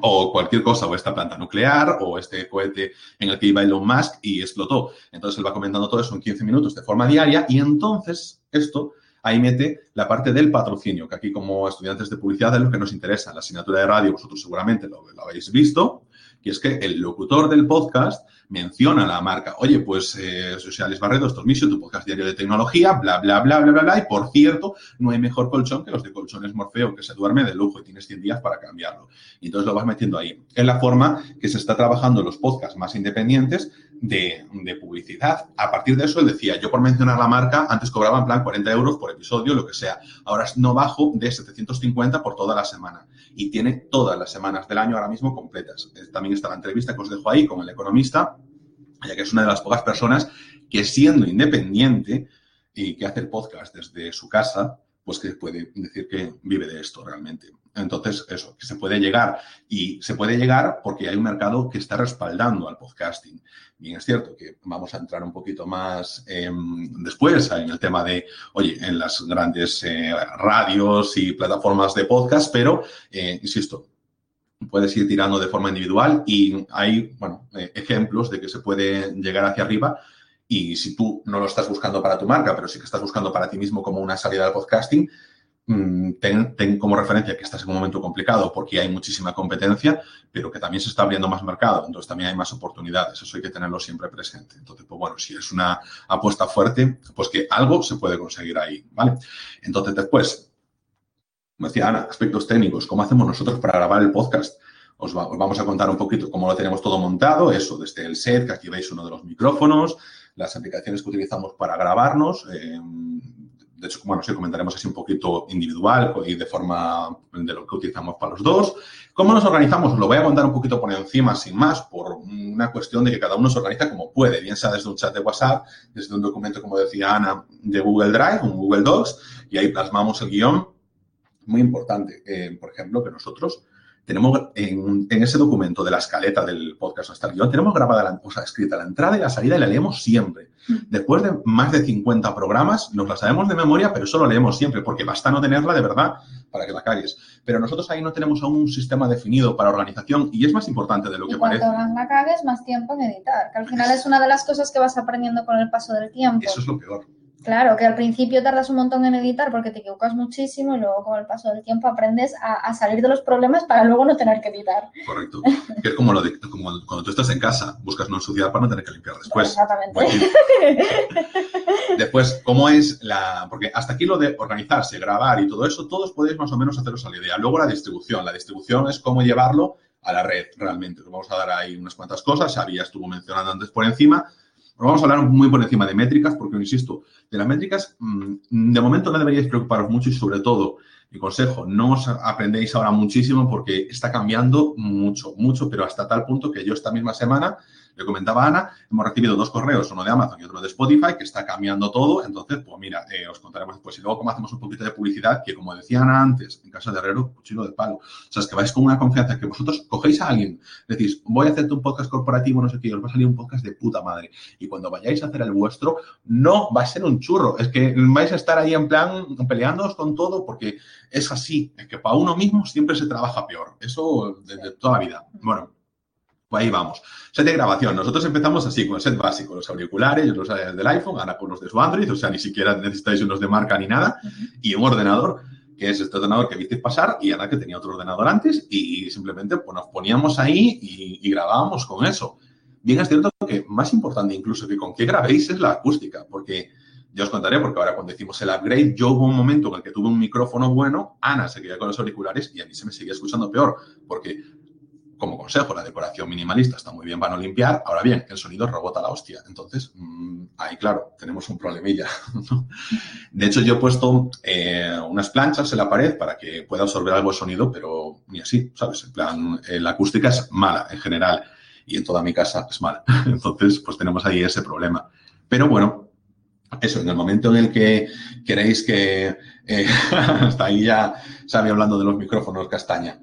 o cualquier cosa, o esta planta nuclear, o este cohete en el que iba Elon Musk y explotó. Entonces él va comentando todo eso en 15 minutos de forma diaria y entonces esto ahí mete la parte del patrocinio, que aquí como estudiantes de publicidad es lo que nos interesa. La asignatura de radio, vosotros seguramente lo, habéis visto, y es que el locutor del podcast menciona la marca. Oye, pues eh, Sociales Barredo, esto es Misio, tu podcast diario de tecnología, bla, bla, bla, bla, bla, bla. Y por cierto, no hay mejor colchón que los de colchones Morfeo, que se duerme de lujo y tienes 100 días para cambiarlo. Y entonces lo vas metiendo ahí. Es la forma que se está trabajando los podcasts más independientes de, publicidad. A partir de eso, él decía, yo por mencionar la marca, antes cobraba en plan 40 euros por episodio, lo que sea. Ahora no bajo de 750 por toda la semana. Y tiene todas las semanas del año ahora mismo completas. También está la entrevista que os dejo ahí con el economista, ya que es una de las pocas personas que siendo independiente y que hace el podcast desde su casa, pues que puede decir que vive de esto realmente. Entonces, eso, que se puede llegar. Y se puede llegar porque hay un mercado que está respaldando al podcasting. Bien, es cierto que vamos a entrar un poquito más después en el tema de, oye, en las grandes eh, radios y plataformas de podcast, pero, eh, insisto, puedes ir tirando de forma individual y hay, bueno, eh, ejemplos de que se puede llegar hacia arriba. Y si tú no lo estás buscando para tu marca, pero sí que estás buscando para ti mismo como una salida al podcasting, mm, ten, como referencia que estás en un momento complicado porque hay muchísima competencia, pero que también se está abriendo más mercado, entonces también hay más oportunidades, eso hay que tenerlo siempre presente. Entonces, pues bueno, si es una apuesta fuerte, pues que algo se puede conseguir ahí, ¿vale? Entonces, después, como decía Ana, aspectos técnicos, ¿cómo hacemos nosotros para grabar el podcast? Os, vamos a contar un poquito cómo lo tenemos todo montado, eso desde el set, que aquí veis uno de los micrófonos, las aplicaciones que utilizamos para grabarnos. Eh, de hecho, bueno, sí, comentaremos así un poquito individual y de forma de lo que utilizamos para los dos. ¿Cómo nos organizamos? Lo voy a contar un poquito por encima, sin más, por una cuestión de que cada uno se organiza como puede, bien sea desde un chat de WhatsApp, desde un documento, como decía Ana, de Google Drive, un Google Docs, y ahí plasmamos el guion. Muy importante, eh, por ejemplo, que nosotros tenemos en, ese documento de la escaleta del podcast hasta el guion, tenemos grabada, la, o sea, escrita la entrada y la salida y la leemos siempre. Mm. Después de más de 50 programas, nos la sabemos de memoria, pero eso lo leemos siempre, porque basta no tenerla de verdad para que la cagues. Pero nosotros ahí no tenemos aún un sistema definido para organización y es más importante de lo que parece. Cuanto más la cagues, más tiempo en editar, que al final es una de las cosas que vas aprendiendo con el paso del tiempo. Eso es lo peor. Claro, que al principio tardas un montón en editar porque te equivocas muchísimo y luego con el paso del tiempo aprendes a, salir de los problemas para luego no tener que editar. Correcto. Que es como, lo de, como cuando tú estás en casa, buscas no ensuciar para no tener que limpiar después. Exactamente. después, ¿cómo es la...? Porque hasta aquí lo de organizarse, grabar y todo eso, todos podéis más o menos haceros a la idea. Luego la distribución. La distribución es cómo llevarlo a la red realmente. Vamos a dar ahí unas cuantas cosas. Xavi ya estuvo mencionando antes por encima vamos a hablar muy por encima de métricas, porque, insisto, de las métricas, mm, de momento no deberíais preocuparos mucho y sobre todo Mi consejo, no os aprendéis ahora muchísimo porque está cambiando mucho, mucho, pero hasta tal punto que yo esta misma semana le comentaba a Ana, hemos recibido dos correos, uno de Amazon y otro de Spotify, que está cambiando todo. Entonces, pues mira, eh, os contaremos después. Y luego, como hacemos un poquito de publicidad, que como decía Ana antes, en casa de Herrero, cuchillo de palo. O sea, es que vais con una confianza que vosotros cogéis a alguien, decís, voy a hacerte un podcast corporativo, no sé qué, os va a salir un podcast de puta madre. Y cuando vayáis a hacer el vuestro, no va a ser un churro. Es que vais a estar ahí en plan peleándoos con todo porque es así. Es que para uno mismo siempre se trabaja peor. Eso desde toda la vida. Bueno, ahí vamos. Set de grabación. Nosotros empezamos así, con el set básico, los auriculares, los del iPhone, ahora con los de su Android, o sea, ni siquiera necesitáis unos de marca ni nada, y un ordenador, que es este ordenador que visteis pasar, y ahora que tenía otro ordenador antes, y simplemente pues, nos poníamos ahí y, grabábamos con eso. Bien es cierto que más importante incluso que con qué grabéis es la acústica, porque yo os contaré, porque ahora cuando hicimos el upgrade, yo hubo un momento en el que tuve un micrófono bueno, Ana se quedó con los auriculares y a mí se me seguía escuchando peor, porque como consejo, la decoración minimalista está muy bien para no limpiar. Ahora bien, el sonido rebota la hostia. Entonces, mm, ahí, claro, tenemos un problemilla. De hecho, yo he puesto eh, unas planchas en la pared para que pueda absorber algo de sonido, pero ni así, ¿sabes? En plan, eh, la acústica es mala en general y en toda mi casa es mala. Entonces, pues tenemos ahí ese problema. Pero bueno, eso, en el momento en el que queréis que... Eh, hasta ahí ya sabe hablando de los micrófonos castaña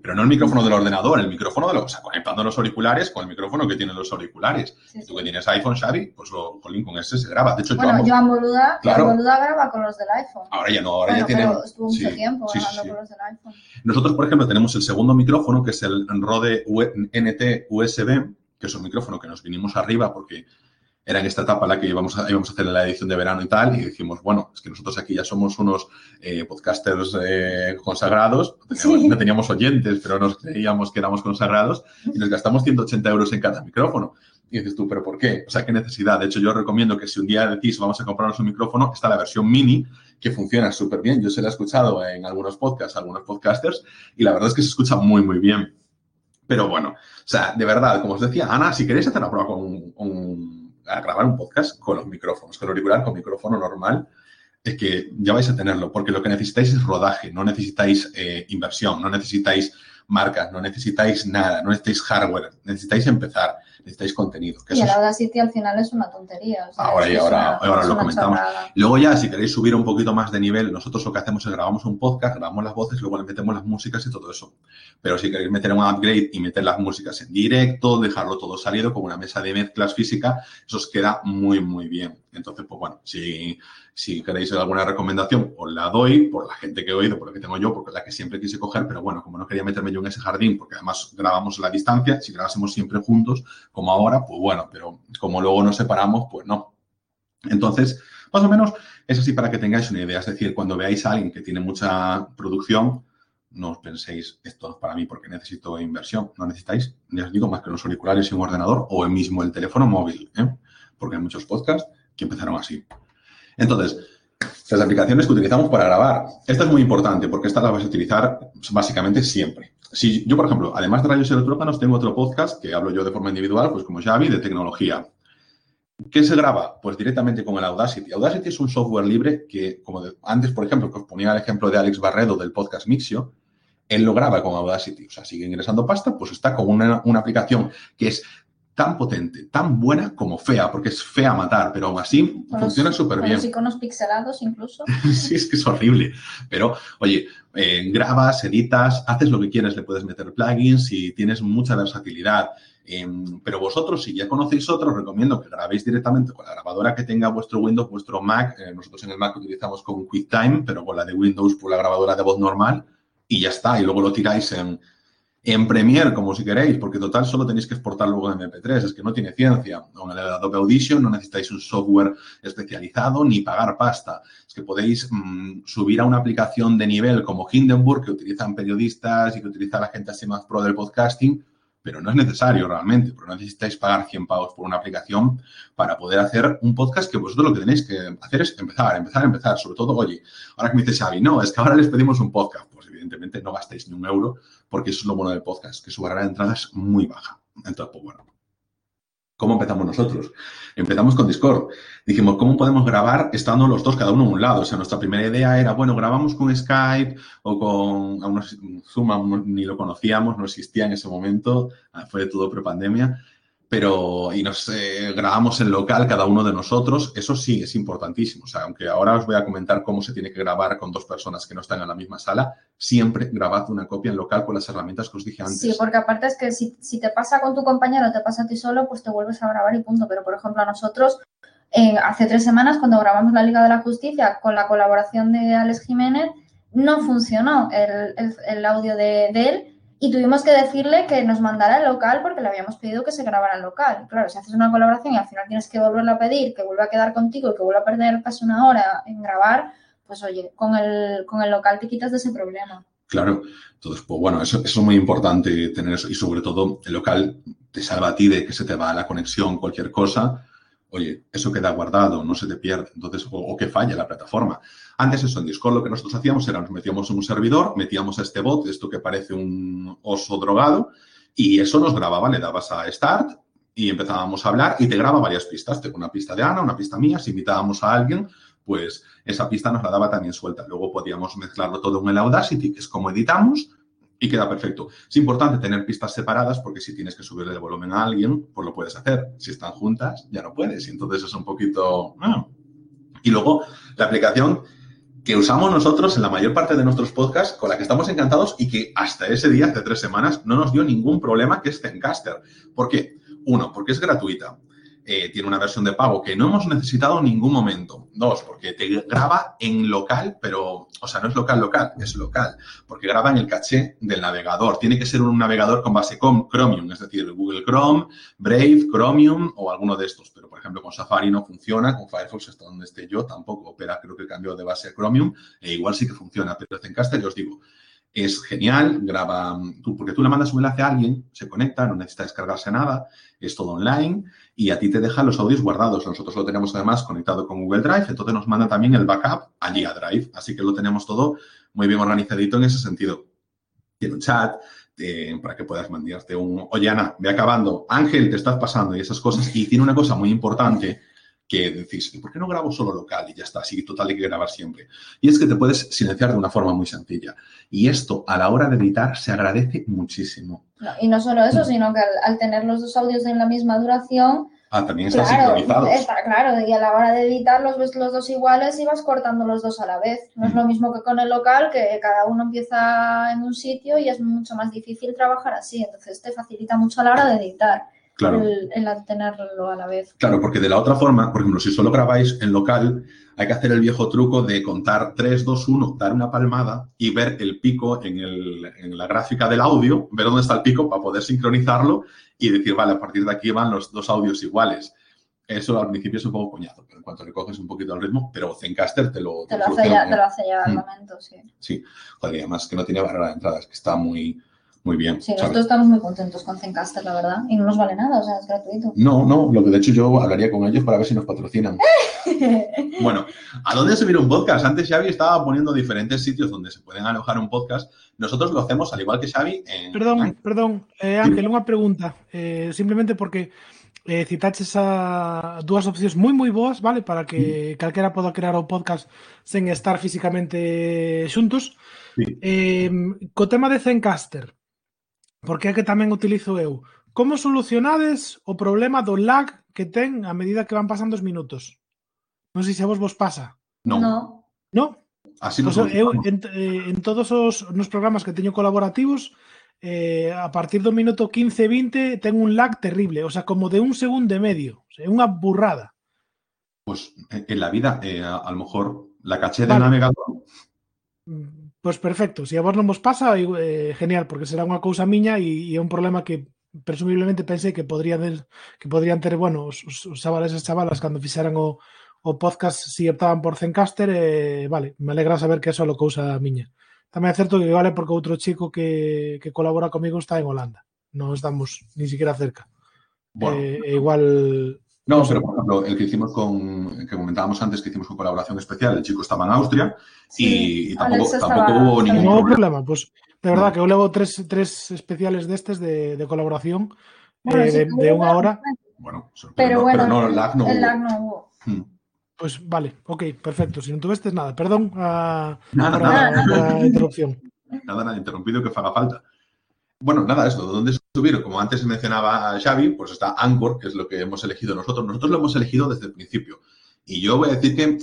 pero no el micrófono del ordenador, el micrófono de los, o sea, conectando los auriculares con el micrófono que tienen los auriculares. Tú que tienes iPhone, Xavi, pues lo, con ese se graba. De hecho, bueno, Joan Boluda, claro. Boluda graba con los del iPhone. Ahora ya no, ahora ya tiene. Estuvo mucho tiempo grabando con los del iPhone. Nosotros, por ejemplo, tenemos el segundo micrófono, que es el Rode NT USB, que es un micrófono que nos vinimos arriba porque era en esta etapa la que íbamos a, íbamos a hacer la edición de verano y tal, y dijimos, bueno, es que nosotros aquí ya somos unos eh, podcasters eh, consagrados, no teníamos, oyentes, pero nos creíamos que éramos consagrados, y nos gastamos 180 euros en cada micrófono. Y dices tú, ¿pero por qué? O sea, ¿qué necesidad? De hecho, yo recomiendo que si un día decís, vamos a comprarnos un micrófono, está la versión mini, que funciona súper bien. Yo se la he escuchado en algunos podcasts, algunos podcasters, y la verdad es que se escucha muy, muy bien. Pero bueno, o sea, de verdad, como os decía, Ana, si queréis hacer la prueba con un a grabar un podcast con los micrófonos, con el auricular, con micrófono normal, es que ya vais a tenerlo, porque lo que necesitáis es rodaje, no necesitáis eh, inversión, no necesitáis marcas, no necesitáis nada, no necesitáis hardware, necesitáis empezar, necesitáis contenido. y el Audacity al final es una tontería. ahora y ahora, ahora lo comentamos. Luego ya, si queréis subir un poquito más de nivel, nosotros lo que hacemos es grabamos un podcast, grabamos las voces, luego le metemos las músicas y todo eso. Pero si queréis meter un upgrade y meter las músicas en directo, dejarlo todo salido con una mesa de mezclas física, eso os queda muy, muy bien. Entonces, pues bueno, si, si queréis alguna recomendación, os la doy por la gente que he oído, por la que tengo yo, porque es la que siempre quise coger, pero bueno, como no quería meterme yo en ese jardín, porque además grabamos a la distancia, si grabásemos siempre juntos, como ahora, pues bueno, pero como luego nos separamos, pues no. Entonces, más o menos, es así para que tengáis una idea. Es decir, cuando veáis a alguien que tiene mucha producción, no os penséis, esto es para mí porque necesito inversión. No necesitáis, ya os digo, más que los auriculares y un ordenador o mismo el teléfono móvil, ¿eh? porque hay muchos podcasts que empezaron así. Entonces, las aplicaciones que utilizamos para grabar. Esta es muy importante porque esta la vas a utilizar básicamente siempre. Si yo, por ejemplo, además de Rayos Electróganos, tengo otro podcast que hablo yo de forma individual, pues como Xavi, de tecnología. ¿Qué se graba? Pues directamente con el Audacity. Audacity es un software libre que, como antes, por ejemplo, que os ponía el ejemplo de Alex Barredo del podcast Mixio, él lo graba con Audacity. O sea, sigue ingresando pasta, pues está con una aplicación que es tan potente, tan buena como fea, porque es fea matar, pero aún así funciona súper bien. Los iconos pixelados incluso. sí, es que es horrible. Pero, oye, eh, grabas, editas, haces lo que quieres, le puedes meter plugins y tienes mucha versatilidad. Em, pero vosotros, si ya conocéis otro, os recomiendo que grabéis directamente con la grabadora que tenga vuestro Windows, vuestro Mac. Eh, nosotros en el Mac utilizamos con QuickTime, pero con la de Windows, por la grabadora de voz normal, y ya está. Y luego lo tiráis en, en Premiere, como si queréis, porque total solo tenéis que exportar luego en MP3, es que no tiene ciencia. Con el Adobe Audition no necesitáis un software especializado ni pagar pasta. Es que podéis mm, subir a una aplicación de nivel como Hindenburg, que utilizan periodistas y que utiliza la gente así más pro del podcasting, pero no es necesario realmente, porque no necesitáis pagar 100 pavos por una aplicación para poder hacer un podcast que vosotros lo que tenéis que hacer es empezar, empezar, empezar. Sobre todo, oye, ahora que me dice Xavi, no, es que ahora les pedimos un podcast. Pues evidentemente no gastéis ni un euro, porque eso es lo bueno del podcast, que su barrera de entrada es muy baja. Entonces, pues bueno. ¿Cómo empezamos nosotros? Empezamos con Discord. Dijimos, ¿cómo podemos grabar estando los dos cada uno a un lado? O sea, nuestra primera idea era, bueno, grabamos con Skype o con Zoom, ni lo conocíamos, no existía en ese momento, fue todo prepandemia pero y nos eh, grabamos en local cada uno de nosotros, eso sí es importantísimo. O sea, aunque ahora os voy a comentar cómo se tiene que grabar con dos personas que no están en la misma sala, siempre grabad una copia en local con las herramientas que os dije antes. Sí, porque aparte es que si, te pasa con tu compañero te pasa a ti solo, pues te vuelves a grabar y punto. Pero, por ejemplo, a nosotros, eh, hace tres semanas, cuando grabamos la Liga de la Justicia con la colaboración de Alex Jiménez, no funcionó el, audio de él y tuvimos que decirle que nos mandara el local porque le habíamos pedido que se grabara el local. Claro, si haces una colaboración y al final tienes que volverle a pedir, que vuelva a quedar contigo y que vuelva a perder casi una hora en grabar, pues oye, con el, con el local te quitas de ese problema. Claro, entonces, pues bueno, eso, eso es muy importante tener eso y sobre todo el local te salva a ti de que se te va la conexión, cualquier cosa oye, eso queda guardado, no se te pierde, entonces, o, que falle la plataforma. Antes eso, en Discord lo que nosotros hacíamos era nos metíamos en un servidor, metíamos a este bot, esto que parece un oso drogado, y eso nos grababa, le dabas a Start y empezábamos a hablar y te graba varias pistas. Tengo una pista de Ana, una pista mía, si invitábamos a alguien, pues esa pista nos la daba también suelta. Luego podíamos mezclarlo todo en el Audacity, que es como editamos, y queda perfecto. Es importante tener pistas separadas porque si tienes que subirle el volumen a alguien, pues lo puedes hacer. Si están juntas, ya no puedes. Y entonces es un poquito... Ah. Y luego, la aplicación que usamos nosotros en la mayor parte de nuestros podcasts, con la que estamos encantados y que hasta ese día, hace tres semanas, no nos dio ningún problema, que es Zencaster. ¿Por qué? Uno, porque es gratuita. Eh, tiene una versión de pago que no hemos necesitado en ningún momento. Dos, porque te graba en local, pero, o sea, no es local local, es local, porque graba en el caché del navegador. Tiene que ser un navegador con base Chromium, es decir, Google Chrome, Brave, Chromium o alguno de estos. Pero, por ejemplo, con Safari no funciona, con Firefox, hasta donde esté yo, tampoco opera, creo que cambió de base a Chromium, e igual sí que funciona, pero Zencaster, yo os digo, es genial, graba, tú, porque tú le mandas un enlace a alguien, se conecta, no necesita descargarse nada, es todo online y a ti te dejan los audios guardados. Nosotros lo tenemos además conectado con Google Drive, entonces nos manda también el backup allí a Drive, así que lo tenemos todo muy bien organizadito en ese sentido. Tiene un chat eh, para que puedas mandarte un, oye Ana, ve acabando, Ángel, te estás pasando y esas cosas. Y tiene una cosa muy importante que decís, ¿y por qué no grabo solo local y ya está? Así total hay que grabar siempre. Y es que te puedes silenciar de una forma muy sencilla. Y esto a la hora de editar se agradece muchísimo. y no solo eso, sino que al, tener los dos audios en la misma duración, Ah, también están sincronizados. Está claro, y a la hora de editar los ves los dos iguales y vas cortando los dos a la vez. No es lo mismo que con el local, que cada uno empieza en un sitio y es mucho más difícil trabajar así. Entonces te facilita mucho a la hora de editar claro. el, tenerlo a la vez. Claro, porque de la otra forma, por ejemplo, si solo grabáis en local, hay que hacer el viejo truco de contar 3, 2, 1, dar una palmada y ver el pico en, el, en la gráfica del audio, ver dónde está el pico para poder sincronizarlo y decir, vale, a partir de aquí van los dos audios iguales. Eso al principio es un poco coñazo, pero en cuanto le coges un poquito el ritmo, pero Zencaster te lo... Te, lo, hace ya, te lo hace ya al mm. momento, sí. Sí, joder, además que no tiene barrera de entradas, que está muy, muy bien. Sí, nosotros estamos muy contentos con Zencaster, la verdad, y no nos vale nada, o sea, es gratuito. No, no, lo que de hecho yo hablaría con ellos para ver si nos patrocinan. bueno, ¿a dónde subir un podcast? Antes Xavi estaba poniendo diferentes sitios donde se pueden alojar un podcast. Nosotros lo hacemos al igual que Xavi en... Perdón, perdón, eh, Ángel, una pregunta. Eh, simplemente porque eh, citaches a dúas opcións moi moi boas, vale, para que mm. calquera poda crear o podcast sen estar físicamente xuntos. Sí. Eh, co tema de Zencaster, porque é que tamén utilizo eu. Como solucionades o problema do lag que ten a medida que van pasando os minutos? Non sei se a vos vos pasa. Non. No. No? Así pues pois, eh, eu, en, eh, en todos os nos programas que teño colaborativos, eh, a partir do minuto 15-20 ten un lag terrible, o sea, como de un segundo e medio. O sea, unha burrada. Pois pues, en la vida, eh, a, a lo mejor, la caché vale. del navegador mm. Pois perfecto, se a vos non vos pasa, eh, genial, porque será unha cousa miña e, e é un problema que presumiblemente pensei que podrían ter, que podrían ter bueno, os, os, os chavales e chavalas cando fixeran o, o podcast si optaban por Zencaster, eh, vale, me alegra saber que é só cousa miña. Tamén é certo que vale porque outro chico que, que colabora comigo está en Holanda. Non estamos ni siquiera cerca. Bueno, eh, igual No, pero por ejemplo, el que hicimos con, que comentábamos antes, que hicimos con colaboración especial, el chico estaba en Austria sí, y, tampoco, tampoco hubo ningún no problema. problema. Pues de verdad no. que yo levo tres, tres especiales de estos de, de colaboración bueno, eh, de, de, unha hora Bueno, pero, bueno, no, el lag no el Lag no hubo. Hmm. Pues vale, ok, perfecto. Si no tuviste nada, perdón uh, nada, nada, la interrupción. Nada, nada, interrumpido que haga falta. Bueno, nada, esto, ¿dónde subir? Como antes mencionaba Xavi, pues está Anchor, que es lo que hemos elegido nosotros. Nosotros lo hemos elegido desde el principio. Y yo voy a decir que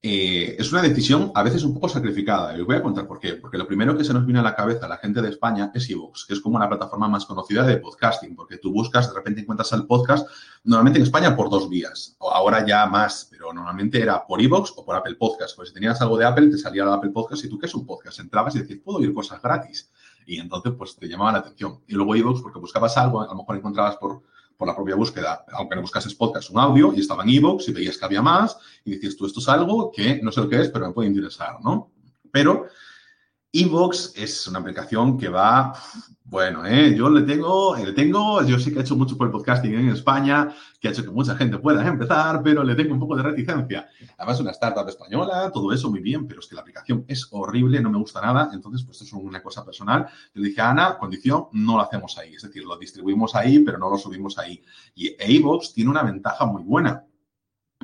eh, es una decisión a veces un poco sacrificada. Y os voy a contar por qué. Porque lo primero que se nos viene a la cabeza a la gente de España es Evox, que es como la plataforma más conocida de podcasting, porque tú buscas, de repente encuentras el podcast, normalmente en España por dos vías, o ahora ya más, pero normalmente era por Evox o por Apple Podcast. Pues si tenías algo de Apple, te salía el Apple Podcast y tú, ¿qué es un podcast? Entrabas y decías, puedo oír cosas gratis. Y entonces, pues te llamaba la atención. Y luego Evox, porque buscabas algo, a lo mejor encontrabas por por la propia búsqueda, aunque no buscases podcast, un audio, y estaba en iVoox y veías que había más, y dices, tú, esto es algo que no sé lo que es, pero me puede interesar, ¿no? Pero Inbox es una aplicación que va, bueno, ¿eh? yo le tengo, le tengo, yo sé que ha hecho mucho por el podcasting en España, que ha hecho que mucha gente pueda empezar, pero le tengo un poco de reticencia. Además, una startup española, todo eso muy bien, pero es que la aplicación es horrible, no me gusta nada, entonces, pues esto es una cosa personal. Yo le dije a Ana, condición, no lo hacemos ahí, es decir, lo distribuimos ahí, pero no lo subimos ahí. Y Inbox tiene una ventaja muy buena,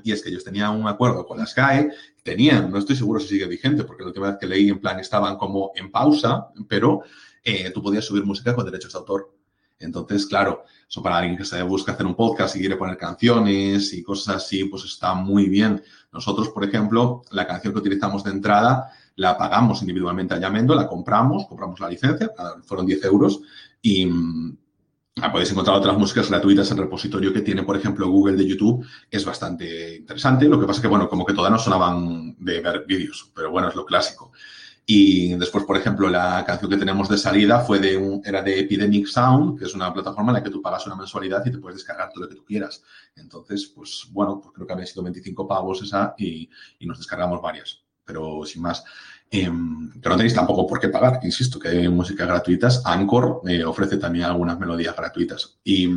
y es que ellos tenían un acuerdo con la Sky, tenían, no estoy seguro si sigue vigente, porque la última vez que leí en plan estaban como en pausa, pero eh, tú podías subir música con derechos de autor. Entonces, claro, eso para alguien que se busca hacer un podcast y quiere poner canciones y cosas así, pues está muy bien. Nosotros, por ejemplo, la canción que utilizamos de entrada la pagamos individualmente a Yamendo, la compramos, compramos la licencia, fueron 10 euros y, Ah, podéis encontrar otras músicas gratuitas en repositorio que tiene, por ejemplo, Google de YouTube. Es bastante interesante. Lo que pasa es que, bueno, como que todas no sonaban de ver vídeos, pero bueno, es lo clásico. Y después, por ejemplo, la canción que tenemos de salida fue de un, era de Epidemic Sound, que es una plataforma en la que tú pagas una mensualidad y te puedes descargar todo lo que tú quieras. Entonces, pues bueno, pues creo que había sido 25 pavos esa y, y nos descargamos varias. Pero sin más. Eh, que no tenéis tampoco por qué pagar, insisto, que hay música gratuitas. Anchor eh, ofrece también algunas melodías gratuitas. Y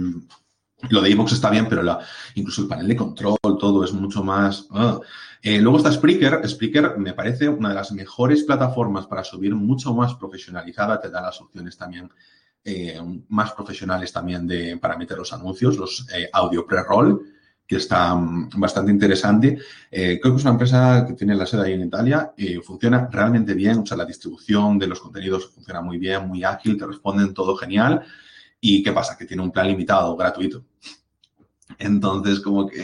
lo de Evox está bien, pero incluso el panel de control, todo es mucho más... Ah. Eh, luego está Spreaker. Spreaker me parece una de las mejores plataformas para subir mucho más profesionalizada. Te da las opciones también eh, más profesionales también de, para meter los anuncios, los audio pre-roll que está mm, bastante interesante. Eh, creo que es una empresa que tiene la sede ahí en Italia y funciona realmente bien. O sea, la distribución de los contenidos funciona muy bien, muy ágil, te responden todo genial. ¿Y qué pasa? Que tiene un plan limitado, gratuito. Entonces, como que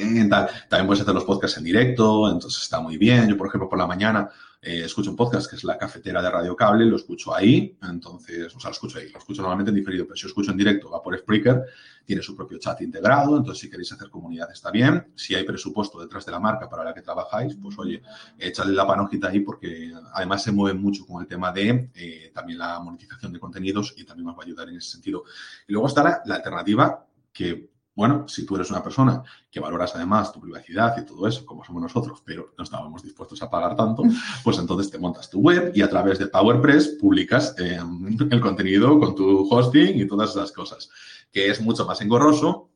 también puedes hacer los podcasts en directo, entonces está muy bien. Yo, por ejemplo, por la mañana eh, escucho un podcast que es La Cafetera de Radio Cable, lo escucho ahí, entonces, o sea, lo escucho ahí, lo escucho normalmente en diferido, pero si lo escucho en directo va por Spreaker tiene su propio chat integrado, entonces si queréis hacer comunidad está bien. Si hay presupuesto detrás de la marca para la que trabajáis, pues oye, échale la panojita ahí porque además se mueve mucho con el tema de eh, también la monetización de contenidos y también nos va a ayudar en ese sentido. Y luego está la alternativa que bueno, si tú eres una persona que valoras además tu privacidad y todo eso, como somos nosotros, pero no estábamos dispuestos a pagar tanto, pues entonces te montas tu web y a través de PowerPress publicas eh, el contenido con tu hosting y todas esas cosas, que es mucho más engorroso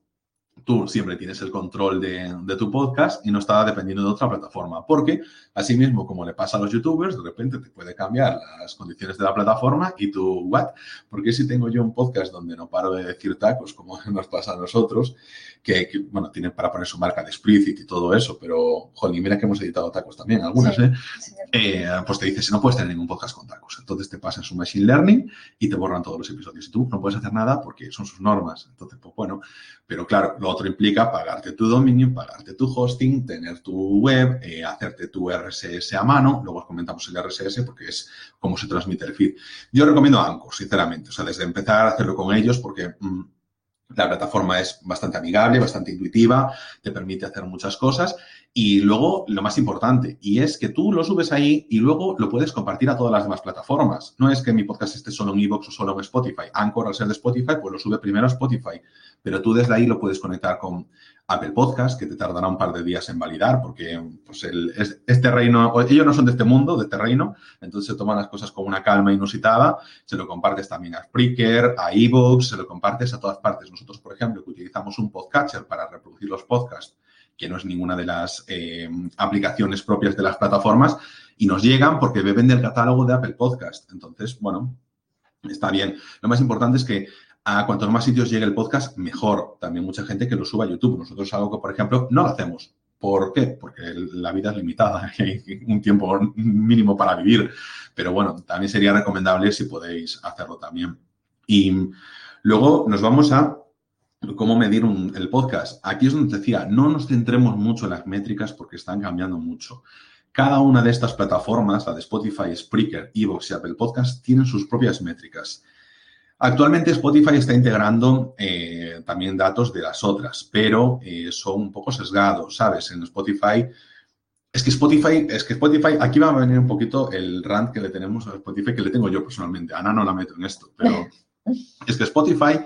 tú siempre tienes el control de, tu podcast y no está dependiendo de otra plataforma. Porque, asimismo, como le pasa a los youtubers, de repente te puede cambiar las condiciones de la plataforma y tú, ¿what? Porque si tengo yo un podcast donde no paro de decir tacos, como nos pasa a nosotros, que, bueno, tienen para poner su marca de explicit y todo eso, pero, joder, mira que hemos editado tacos también, algunas, ¿eh? ¿eh? Pues te dice, si no puedes tener ningún podcast con tacos. Entonces te pasan su machine learning y te borran todos los episodios. Y tú no puedes hacer nada porque son sus normas. Entonces, pues bueno, pero claro, lo otro implica pagarte tu dominio, pagarte tu hosting, tener tu web, eh, hacerte tu RSS a mano. Luego os comentamos el RSS porque es cómo se transmite el feed. Yo recomiendo Anchor, sinceramente. O sea, desde empezar a hacerlo con ellos porque... Mm, la plataforma es bastante amigable, bastante intuitiva, te permite hacer muchas cosas. Y luego, lo más importante, y es que tú lo subes ahí y luego lo puedes compartir a todas las demás plataformas. No es que mi podcast esté solo en Evox o solo en Spotify. Anchor, al ser de Spotify, pues lo sube primero a Spotify. Pero tú desde ahí lo puedes conectar con Apple Podcast, que te tardará un par de días en validar, porque pues el, este reino, ellos no son de este mundo, de este reino, entonces se toman las cosas con una calma inusitada, se lo compartes también a Spreaker, a Evox, se lo compartes a todas partes. Nosotros, por ejemplo, que utilizamos un podcatcher para reproducir los podcasts, que no es ninguna de las eh, aplicaciones propias de las plataformas, y nos llegan porque beben del catálogo de Apple Podcast. Entonces, bueno, está bien. Lo más importante es que a cuantos más sitios llegue el podcast, mejor. También mucha gente que lo suba a YouTube. Nosotros es algo que, por ejemplo, no lo hacemos. ¿Por qué? Porque la vida es limitada hay un tiempo mínimo para vivir. Pero bueno, también sería recomendable si podéis hacerlo también. Y luego nos vamos a cómo medir el podcast. Aquí es donde decía, no nos centremos mucho en las métricas porque están cambiando mucho. Cada una de estas plataformas, la de Spotify, Spreaker, Evox y Apple Podcast, tienen sus propias métricas. Actualmente Spotify está integrando eh, también datos de las otras, pero eh, son un poco sesgados, ¿sabes? En Spotify, es que Spotify, es que Spotify, aquí va a venir un poquito el rant que le tenemos a Spotify, que le tengo yo personalmente. Ana no la meto en esto, pero es que Spotify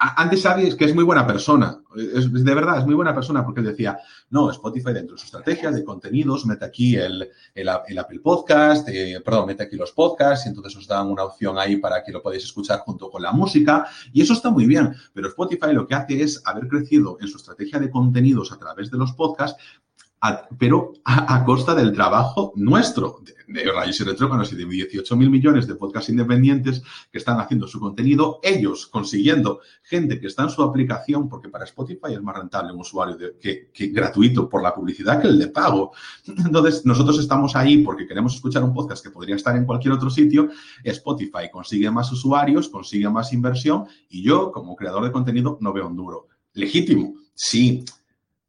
antes sabes que es muy buena persona, es, de verdad, es muy buena persona porque él decía, no, Spotify dentro de su estrategia de contenidos mete aquí el, el, Apple Podcast, eh, perdón, mete aquí los podcasts y entonces os dan una opción ahí para que lo podáis escuchar junto con la música y eso está muy bien, pero Spotify lo que hace es haber crecido en su estrategia de contenidos a través de los podcasts pero a, costa del trabajo nuestro, de, rayos y retróganos y de 18 mil millones de podcasts independientes que están haciendo su contenido, ellos consiguiendo gente que está en su aplicación, porque para Spotify es más rentable un usuario que, gratuito por la publicidad que el de pago. Entonces, nosotros estamos ahí porque queremos escuchar un podcast que podría estar en cualquier otro sitio. Spotify consigue más usuarios, consigue más inversión y yo, como creador de contenido, no veo un duro. Legítimo, sí,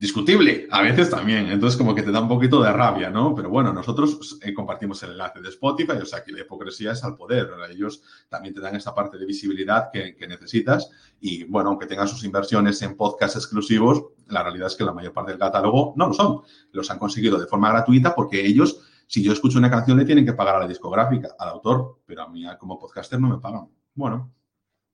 discutible, a veces también. Entonces, como que te da un poquito de rabia, ¿no? Pero bueno, nosotros eh, compartimos el enlace de Spotify, o sea, que la hipocresía es al poder. Ellos también te dan esa parte de visibilidad que, necesitas. Y bueno, aunque tengan sus inversiones en podcasts exclusivos, la realidad es que la mayor parte del catálogo no lo son. Los han conseguido de forma gratuita porque ellos, si yo escucho una canción, le tienen que pagar a la discográfica, al autor, pero a mí como podcaster no me pagan. Bueno,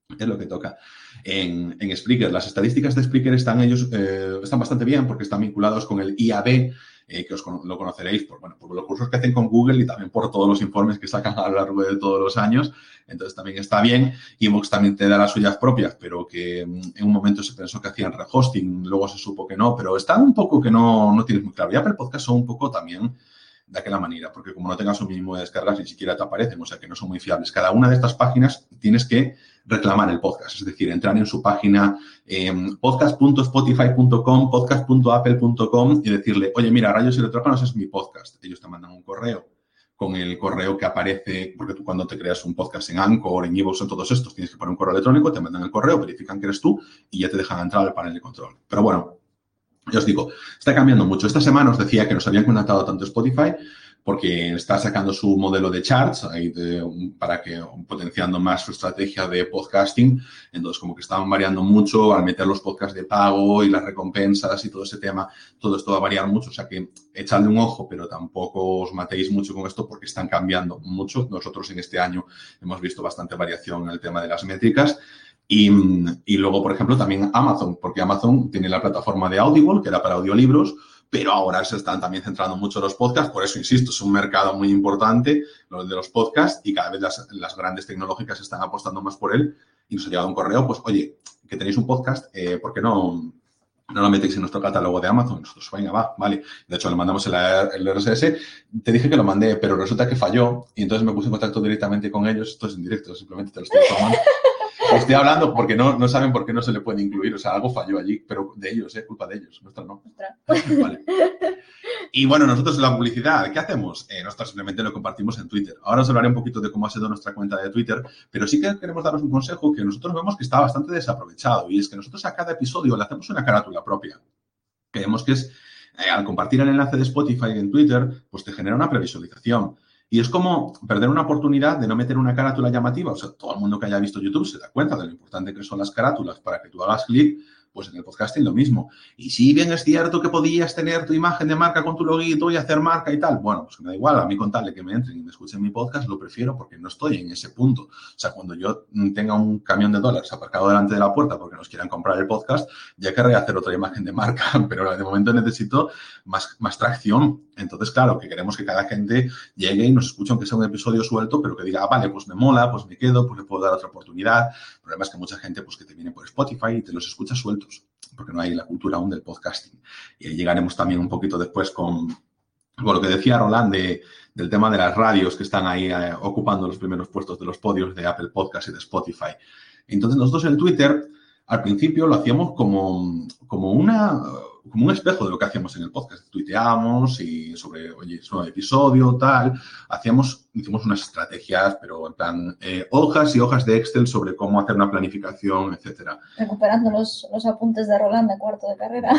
es lo que toca. En, en Spreaker, las estadísticas de Spreaker están ellos eh, están bastante bien porque están vinculados con el IAB, eh, que os lo conoceréis por, bueno, por los cursos que hacen con Google y también por todos los informes que sacan a lo largo de todos los años. Entonces también está bien. Evox también te da las suyas propias, pero que mm, en un momento se pensó que hacían rehosting, luego se supo que no, pero está un poco que no, no tienes muy claro. Y Apple Podcast son un poco también de aquella manera, porque como no tengas un mínimo de descargas, ni siquiera te aparecen, o sea que no son muy fiables. Cada una de estas páginas tienes que reclamar el podcast, es decir, entrar en su página eh, podcast.spotify.com, podcast.apple.com y decirle, oye, mira, Rayos y Electrógenos es mi podcast. Ellos te mandan un correo con el correo que aparece, porque tú cuando te creas un podcast en Anchor, en Evox, en todos estos, tienes que poner un correo electrónico, te mandan el correo, verifican que eres tú y ya te dejan entrar al panel de control. Pero bueno, ya os digo, está cambiando mucho. Esta semana os decía que nos habían contactado tanto Spotify porque está sacando su modelo de charts ahí para que potenciando más su estrategia de podcasting. Entonces, como que estaban variando mucho al meter los podcasts de pago y las recompensas y todo ese tema, todo esto va a variar mucho. O sea que echadle un ojo, pero tampoco os matéis mucho con esto porque están cambiando mucho. Nosotros en este año hemos visto bastante variación en el tema de las métricas. Y, y, luego, por ejemplo, también Amazon, porque Amazon tiene la plataforma de Audible, que era para audiolibros, pero ahora se están también centrando mucho en los podcasts, por eso insisto, es un mercado muy importante, los de los podcasts, y cada vez las, las grandes tecnológicas están apostando más por él. Y nos ha llegado un correo, pues, oye, que tenéis un podcast, eh, ¿por qué no, no lo metéis en nuestro catálogo de Amazon. Nosotros, venga, va, vale. De hecho, le mandamos el, el, RSS. Te dije que lo mandé, pero resulta que falló y entonces me puse en contacto directamente con ellos. Esto es en directo, simplemente te lo estoy tomando. Estoy hablando porque no, no saben por qué no se le puede incluir. O sea, algo falló allí, pero de ellos, ¿eh? Culpa de ellos. Nuestra no. Vale. Y bueno, nosotros la publicidad, ¿qué hacemos? Eh, nosotros simplemente lo compartimos en Twitter. Ahora os hablaré un poquito de cómo ha sido nuestra cuenta de Twitter, pero sí que queremos daros un consejo que nosotros vemos que está bastante desaprovechado y es que nosotros a cada episodio le hacemos una carátula propia. Creemos que es, eh, al compartir el enlace de Spotify en Twitter, pues te genera una previsualización. Y es como perder una oportunidad de no meter una carátula llamativa. O sea, todo el mundo que haya visto YouTube se da cuenta de lo importante que son las carátulas para que tú hagas clic pues en el podcasting lo mismo. Y si bien es cierto que podías tener tu imagen de marca con tu loguito y hacer marca y tal, bueno, pues me da igual, a mí contarle que me entren y me escuchen mi podcast, lo prefiero porque no estoy en ese punto. O sea, cuando yo tenga un camión de dólares aparcado delante de la puerta porque nos quieran comprar el podcast, ya querré hacer otra imagen de marca, pero de momento necesito más, más tracción. Entonces, claro, que queremos que cada gente llegue y nos escuche, aunque sea un episodio suelto, pero que diga, ah, vale, pues me mola, pues me quedo, pues le puedo dar otra oportunidad. El problema es que mucha gente, pues que te viene por Spotify y te los escucha suelto porque no hay la cultura aún del podcasting. Y llegaremos también un poquito después con, lo que decía Roland del tema de las radios que están ahí eh, ocupando los primeros puestos de los podios de Apple Podcast y de Spotify. Entonces nosotros en Twitter, al principio lo hacíamos como, como una como un espejo de lo que hacíamos en el podcast. Tuiteábamos y sobre, oye, es un episodio, tal. Hacíamos, hicimos unas estrategias, pero en plan, eh, hojas y hojas de Excel sobre cómo hacer una planificación, etcétera. Recuperando los, los apuntes de Roland de cuarto de carrera.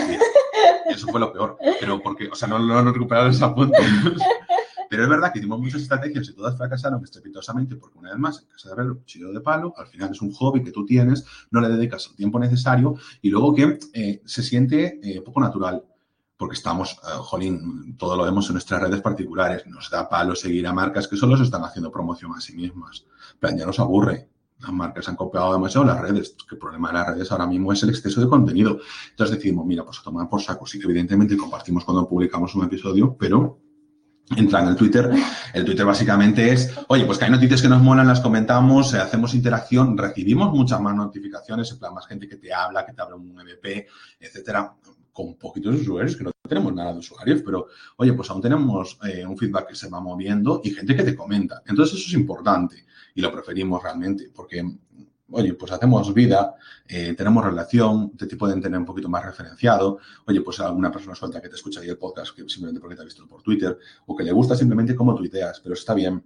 eso fue lo peor. Pero porque, o sea, no, no, no recuperaron los apuntes. Pero es verdad que hicimos muchas estrategias y todas fracasaron estrepitosamente porque una vez más, en casa de verlo, cuchillo de palo, al final es un hobby que tú tienes, no le dedicas el tiempo necesario y luego que eh, se siente eh, poco natural porque estamos, uh, jolín, todo lo vemos en nuestras redes particulares, nos da palo seguir a marcas que solo se están haciendo promoción a sí mismas. Pero ya nos aburre. Las marcas han copiado demasiado las redes, el problema de las redes ahora mismo es el exceso de contenido. Entonces decidimos, mira, pues a tomar por saco. Sí que evidentemente compartimos cuando publicamos un episodio, pero entran en Twitter. El Twitter básicamente es, oye, pues que hay noticias que nos molan, las comentamos, eh, hacemos interacción, recibimos muchas más notificaciones, en plan más gente que te habla, que te habla un MVP, etcétera, con poquitos usuarios, que no tenemos nada de usuarios, pero oye, pues aún tenemos eh, un feedback que se va moviendo y gente que te comenta. Entonces eso es importante y lo preferimos realmente, porque oye, pues hacemos vida, eh, tenemos relación, te, pueden tener un poquito más referenciado, oye, pues alguna persona suelta que te escucha ahí el podcast que simplemente porque te ha visto por Twitter o que le gusta simplemente cómo tuiteas, pero está bien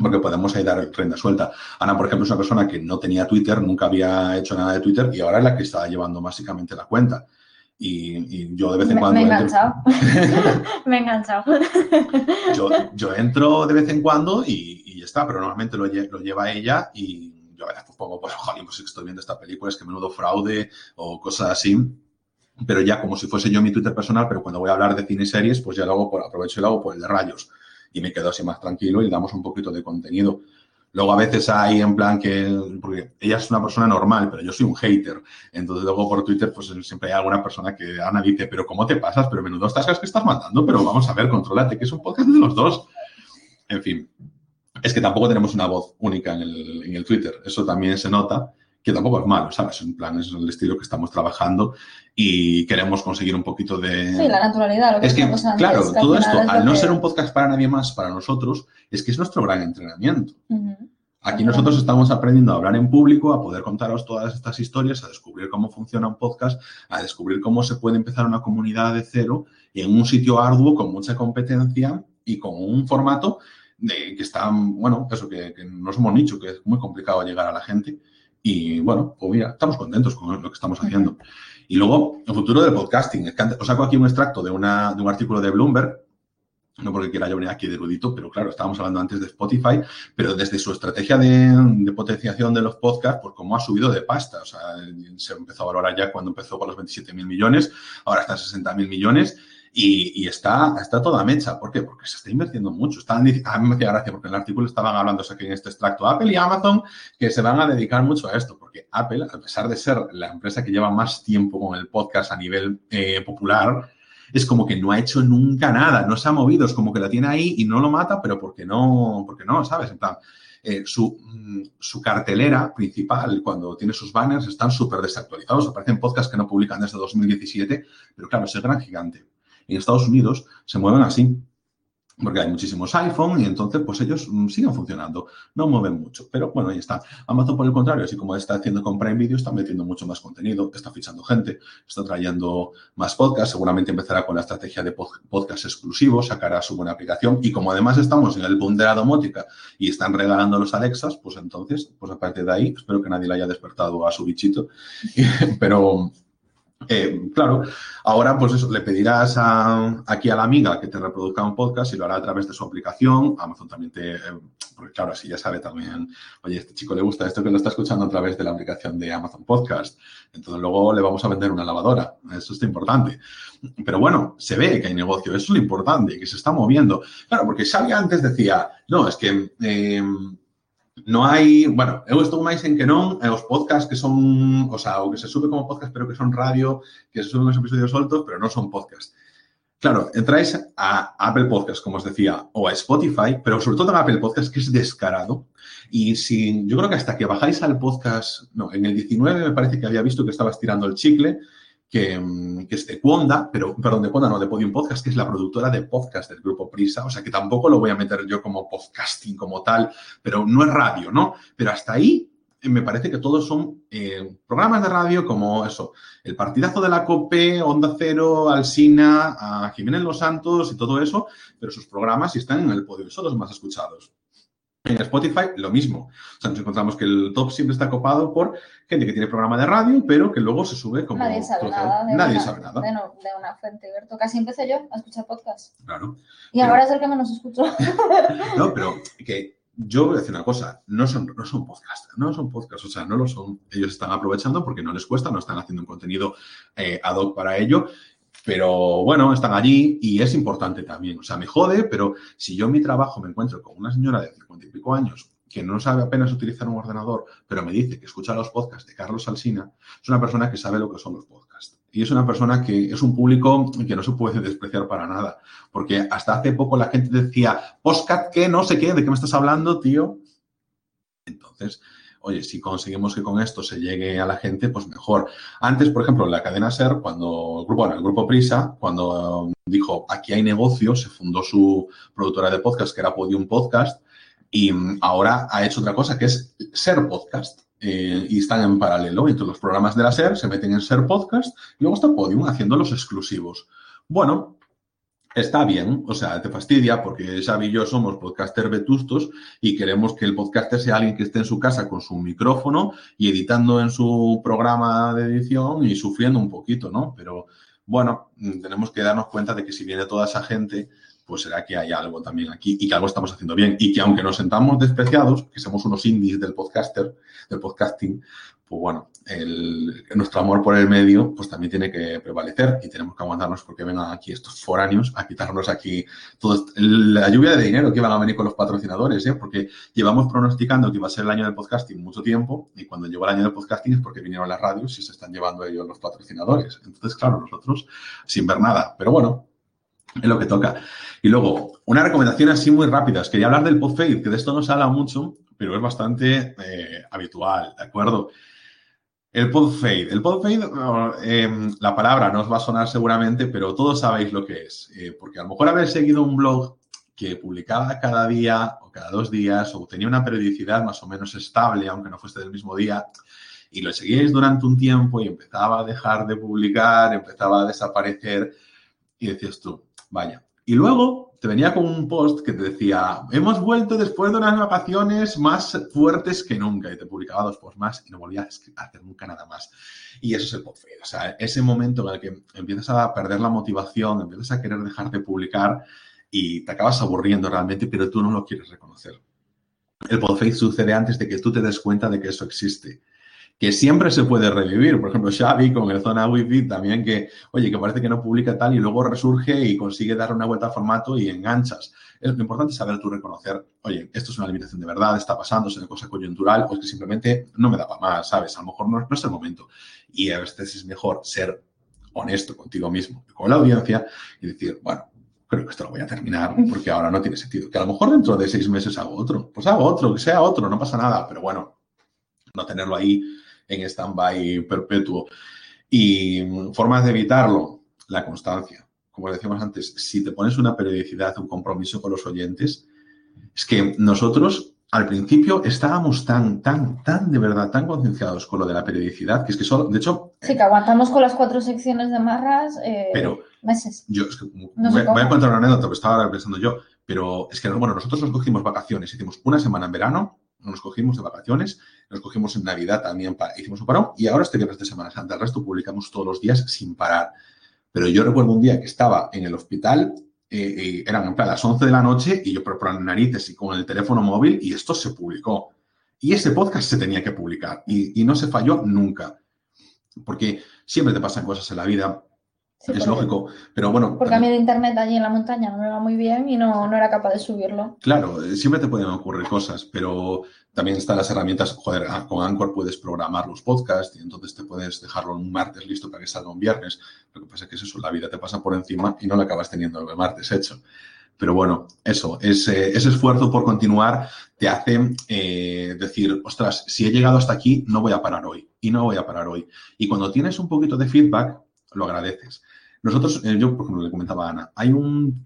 porque podemos ahí dar rienda suelta. Ana, por ejemplo, es una persona que no tenía Twitter, nunca había hecho nada de Twitter y ahora es la que está llevando básicamente la cuenta. Y, yo de vez en cuando... Me he enganchado. me he enganchado. Yo, yo, entro de vez en cuando y, y ya está, pero normalmente lo, lo lleva ella y yo a veces pues pongo, pues, ojalá, pues estoy viendo esta película, es que menudo fraude o cosas así. Pero ya como si fuese yo mi Twitter personal, pero cuando voy a hablar de cine y series, pues ya lo hago por, aprovecho y lo hago por el de rayos. Y me quedo así más tranquilo y damos un poquito de contenido. Luego a veces hay en plan que, porque ella es una persona normal, pero yo soy un hater. Entonces luego por Twitter pues siempre hay alguna persona que Ana dice, pero ¿cómo te pasas? Pero menudo estas que estás matando, pero vamos a ver, controlate, que es un podcast de los dos. En fin, es que tampoco tenemos una voz única en el, en el, Twitter. Eso también se nota, que tampoco es malo, ¿sabes? En plan, es el estilo que estamos trabajando y queremos conseguir un poquito de... Sí, la naturalidad. Lo que es que, claro, todo esto, al no ser un podcast para nadie más, para nosotros, es que es nuestro gran entrenamiento. Uh -huh. Aquí nosotros estamos aprendiendo a hablar en público, a poder contaros todas estas historias, a descubrir cómo funciona un podcast, a descubrir cómo se puede empezar una comunidad de cero en un sitio arduo con mucha competencia y con un formato de, que está, bueno, eso, que, que, nos hemos dicho que es muy complicado llegar a la gente. Y bueno, pues mira, estamos contentos con lo que estamos haciendo. Y luego, el futuro del podcasting. Os saco aquí un extracto de, una, de un artículo de Bloomberg, no porque quiera yo venir aquí de erudito, pero claro, estábamos hablando antes de Spotify, pero desde su estrategia de, de potenciación de los podcasts, pues cómo ha subido de pasta. O sea, se empezó a valorar ya cuando empezó con los 27 mil millones, ahora está en 60 mil millones. Y, y, está, está toda mecha. ¿Por qué? Porque se está invirtiendo mucho. Están, a mí me hacía gracia porque en el artículo estaban hablando, o sea, que en este extracto, Apple y Amazon, que se van a dedicar mucho a esto, porque Apple, a pesar de ser la empresa que lleva más tiempo con el podcast a nivel eh, popular, es como que no ha hecho nunca nada, no se ha movido, es como que la tiene ahí y no lo mata, pero porque no, porque no, ¿sabes? En plan, eh, su, su, cartelera principal, cuando tiene sus banners, están súper desactualizados. Aparecen podcasts que no publican desde 2017, pero claro, es el gran gigante en Estados Unidos se mueven así, porque hay muchísimos iPhone y entonces pues ellos mm, siguen funcionando, no mueven mucho, pero bueno, ahí está. Amazon por el contrario, así como está haciendo con Prime Video, está metiendo mucho más contenido, está fichando gente, está trayendo más podcasts, seguramente empezará con la estrategia de podcast exclusivos, sacará su buena aplicación y como además estamos en el boom de la domótica y están regalando los Alexas, pues entonces, pues aparte de ahí, espero que nadie le haya despertado a su bichito, pero eh, claro, ahora pues eso, le pedirás a, aquí a la amiga que te reproduzca un podcast y lo hará a través de su aplicación. Amazon también te, eh, porque claro, así ya sabe también, oye, este chico le gusta esto que lo está escuchando a través de la aplicación de Amazon Podcast. Entonces luego le vamos a vender una lavadora. Eso está importante. Pero bueno, se ve que hay negocio, eso es lo importante, que se está moviendo. Claro, porque Xavi antes decía, no, es que... Eh, no hai, bueno, eu estou máis en que non e os podcasts que son, o sea, o que se sube como podcast pero que son radio, que se suben os episodios soltos, pero non son podcast. Claro, entráis a Apple Podcast, como os decía, o a Spotify, pero sobre todo en Apple Podcast, que es descarado. Y si, yo creo que hasta que bajáis al podcast, no, en el 19 me parece que había visto que estabas tirando el chicle, que, que, es de Cuonda, pero, perdón, de Cuonda, no, de Podium Podcast, que es la productora de podcast del grupo Prisa, o sea que tampoco lo voy a meter yo como podcasting como tal, pero no es radio, ¿no? Pero hasta ahí me parece que todos son eh, programas de radio como eso, el partidazo de la COPE, Onda Cero, Alsina, a Jiménez Los Santos y todo eso, pero sus programas están en el podio, son los más escuchados. En Spotify, lo mismo. O sea, nos encontramos que el top siempre está copado por gente que tiene programa de radio, pero que luego se sube como... Nadie sabe nada. De Nadie una, sabe nada. De, no- de una fuente, Berto. Casi empecé yo a escuchar podcast. Claro. Y Pero- ahora es el que menos escucho. No, pero que yo voy a decir una cosa, no son, no son podcasts, no son podcasts, o sea, no lo son. Ellos están aprovechando porque no les cuesta, no están haciendo un contenido eh, ad hoc para ello, pero bueno, están allí y es importante también. O sea, me jode, pero si yo en mi trabajo me encuentro con una señora de 50 y pico años que no sabe apenas utilizar un ordenador, pero me dice que escucha los podcasts de Carlos Alsina, es una persona que sabe lo que son los podcasts. Y es una persona que es un público que no se puede despreciar para nada. Porque hasta hace poco la gente decía, podcast, ¿qué? No sé qué, ¿de qué me estás hablando, tío? Entonces, oye, si conseguimos que con esto se llegue a la gente, pues mejor. Antes, por ejemplo, en la cadena SER, cuando el grupo, bueno, el grupo Prisa, cuando um, dijo aquí hay negocio, se fundó su productora de podcast, que era Podium Podcast, y mm, ahora ha hecho otra cosa, que es Ser Podcast. Eh, y están en paralelo. Entonces, los programas de la SER se meten en Ser Podcast y luego está Podium haciendo los exclusivos. Bueno, está bien, o sea, te fastidia porque Xavi y yo somos podcaster vetustos y queremos que el podcaster sea alguien que esté en su casa con su micrófono y editando en su programa de edición y sufriendo un poquito, ¿no? Pero bueno, tenemos que darnos cuenta de que si viene toda esa gente, pues será que hay algo también aquí y que algo estamos haciendo bien. Y que aunque nos sentamos despreciados, que somos unos indies del podcaster, del podcasting, pues bueno, nuestro amor por el medio, pues también tiene que prevalecer y tenemos que aguantarnos porque vengan aquí estos foráneos a quitarnos aquí todo la lluvia de dinero que van a venir con los patrocinadores, ¿eh? porque llevamos pronosticando que iba a ser el año del podcasting mucho tiempo y cuando llegó el año del podcasting es porque vinieron las radios y se están llevando ellos los patrocinadores. Entonces, claro, nosotros sin ver nada, pero bueno, es lo que toca. Y luego, una recomendación así muy rápidas. Quería hablar del PodFade, que de esto no se habla mucho, pero es bastante eh, habitual, ¿de acuerdo? El PodFade. El PodFade, eh, la palabra no os va a sonar seguramente, pero todos sabéis lo que es. Eh, porque a lo mejor habéis seguido un blog que publicaba cada día o cada dos días o tenía una periodicidad más o menos estable, aunque no fuese del mismo día, y lo seguíais durante un tiempo y empezaba a dejar de publicar, empezaba a desaparecer y decías tú, vaya. Y luego te venía con un post que te decía, hemos vuelto después de unas vacaciones más fuertes que nunca. Y te publicaba dos posts más y no volvías a hacer nunca nada más. Y eso es el podfade. O sea, ese momento en el que empiezas a perder la motivación, empiezas a querer dejar de publicar y te acabas aburriendo realmente, pero tú no lo quieres reconocer. El podfade sucede antes de que tú te des cuenta de que eso existe que siempre se puede revivir. Por ejemplo, Xavi con el Zona Wi-Fi también que, oye, que parece que no publica tal y luego resurge y consigue dar una vuelta al formato y enganchas. Es, lo importante es saber tú reconocer, oye, esto es una limitación de verdad, está pasando, es una cosa coyuntural o es que simplemente no me da para más, ¿sabes? A lo mejor no, no es el momento. Y a veces es mejor ser honesto contigo mismo con la audiencia y decir, bueno, creo que esto lo voy a terminar porque ahora no tiene sentido. Que a lo mejor dentro de seis meses hago otro. Pues hago otro, que sea otro, no pasa nada. Pero bueno, no tenerlo ahí en stand-by perpetuo. Y mm, formas de evitarlo, la constancia. Como decíamos antes, si te pones una periodicidad, un compromiso con los oyentes, es que nosotros al principio estábamos tan, tan, tan de verdad, tan concienciados con lo de la periodicidad, que es que solo, de hecho, Sí, que aguantamos con las cuatro secciones de marras eh, pero meses. yo es que No voy, voy a contar una anécdota que estaba pensando yo, pero es que, bueno, nosotros nos cogimos vacaciones, hicimos una semana en verano, nos cogimos de vacaciones, nos cogimos en Navidad también, hicimos un parón, y ahora este viernes de Semana Santa, el resto publicamos todos los días sin parar. Pero yo recuerdo un día que estaba en el hospital, eh, eran en plan las 11 de la noche, y yo por, por narices y con el teléfono móvil, y esto se publicó. Y ese podcast se tenía que publicar, y no se falló nunca. Porque siempre te pasan cosas en la vida, Sí, es lógico, pero bueno. Porque a mí de internet allí en la montaña no me va muy bien y no, no era capaz de subirlo. Claro, eh, siempre te pueden ocurrir cosas, pero también están las herramientas, joder, ah, con Anchor puedes programar los podcasts y entonces te puedes dejarlo un martes listo para que salga un viernes. Lo que pasa es que es eso, la vida te pasa por encima y no lo acabas teniendo el martes hecho. Pero bueno, eso, ese, ese esfuerzo por continuar te hace eh, decir, ostras, si he llegado hasta aquí, no voy a parar hoy y no voy a parar hoy. Y cuando tienes un poquito de feedback, lo agradeces. Nosotros, eh, yo por ejemplo le comentaba a Ana, hay un,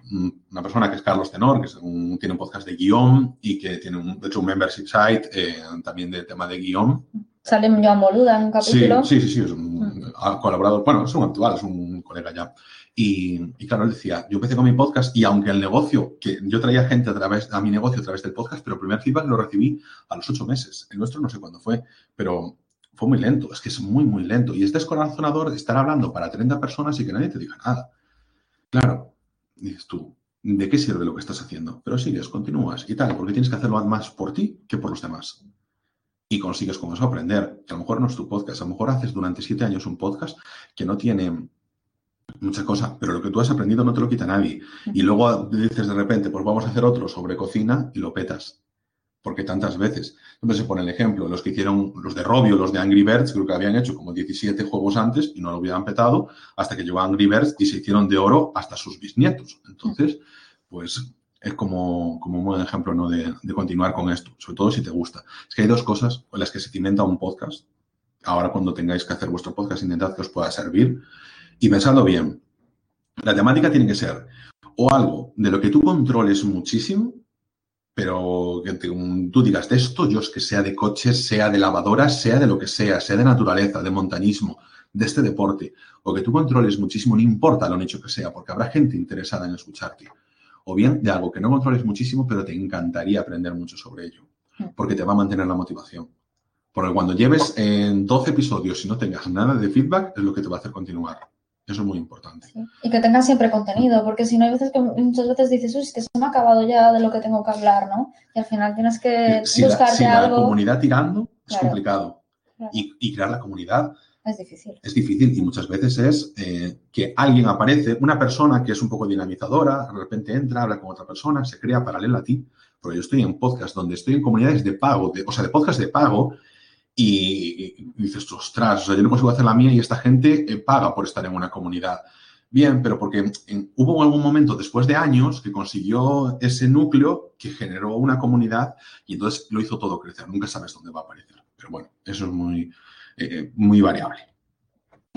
una persona que es Carlos Tenor, que es un, tiene un podcast de guion y que tiene un, de hecho un membership site eh, también de tema de guion. Sale Joan Boluda en un capítulo. Sí, sí, sí, sí es un ha colaborador, bueno, es un actual, es un colega ya. Y, y, claro, él decía, yo empecé con mi podcast y aunque el negocio, que yo traía gente a través, a mi negocio a través del podcast, pero el primer feedback lo recibí a los ocho meses. El nuestro no sé cuándo fue, pero fue muy lento, es que es muy, muy lento. Y es descorazonador de estar hablando para 30 personas y que nadie te diga nada. Claro, dices tú, ¿de qué sirve lo que estás haciendo? Pero sigues, continúas y tal, porque tienes que hacerlo más por ti que por los demás. Y consigues con eso aprender. Que a lo mejor no es tu podcast, a lo mejor haces durante siete años un podcast que no tiene mucha cosa, pero lo que tú has aprendido no te lo quita nadie. Y luego dices de repente, pues vamos a hacer otro sobre cocina y lo petas porque tantas veces. Siempre se pone el ejemplo, los que hicieron, los de Robio, los de Angry Birds, creo que habían hecho como 17 juegos antes y no lo hubieran petado hasta que llegó Angry Birds y se hicieron de oro hasta sus bisnietos. Entonces, pues es como, como un buen ejemplo ¿no? de, de, continuar con esto, sobre todo si te gusta. Es que hay dos cosas con las que se cimenta un podcast. Ahora cuando tengáis que hacer vuestro podcast, intentad que os pueda servir. Y pensadlo bien, la temática tiene que ser o algo de lo que tú controles muchísimo, pero que tú digas de esto, yo es que sea de coches, sea de lavadoras, sea de lo que sea, sea de naturaleza, de montañismo, de este deporte, o que tú controles muchísimo, no importa lo nicho que sea, porque habrá gente interesada en escucharte. O bien de algo que no controles muchísimo, pero te encantaría aprender mucho sobre ello, porque te va a mantener la motivación. Porque cuando lleves en 12 episodios y no tengas nada de feedback, es lo que te va a hacer continuar. Eso es muy importante. Sí. Y que tengas siempre contenido, porque si no hay veces que muchas veces dices, uy, es que se me ha acabado ya de lo que tengo que hablar, ¿no? Y al final tienes que si buscarte la, si algo. la comunidad tirando es Claro. complicado. Claro. Y, y crear la comunidad Es difícil. es difícil y muchas veces es eh, que alguien aparece, una persona que es un poco dinamizadora, de repente entra, habla con otra persona, se crea paralela a ti. Porque yo estoy en podcast donde estoy en comunidades de pago, de- o sea, de podcast de pago, y, dices, ostras, o sea, yo no consigo hacer la mía y esta gente eh, paga por estar en una comunidad. Bien, pero porque en- hubo algún momento después de años que consiguió ese núcleo que generó una comunidad y entonces lo hizo todo crecer. Nunca sabes dónde va a aparecer. Pero bueno, eso es muy, eh, muy variable.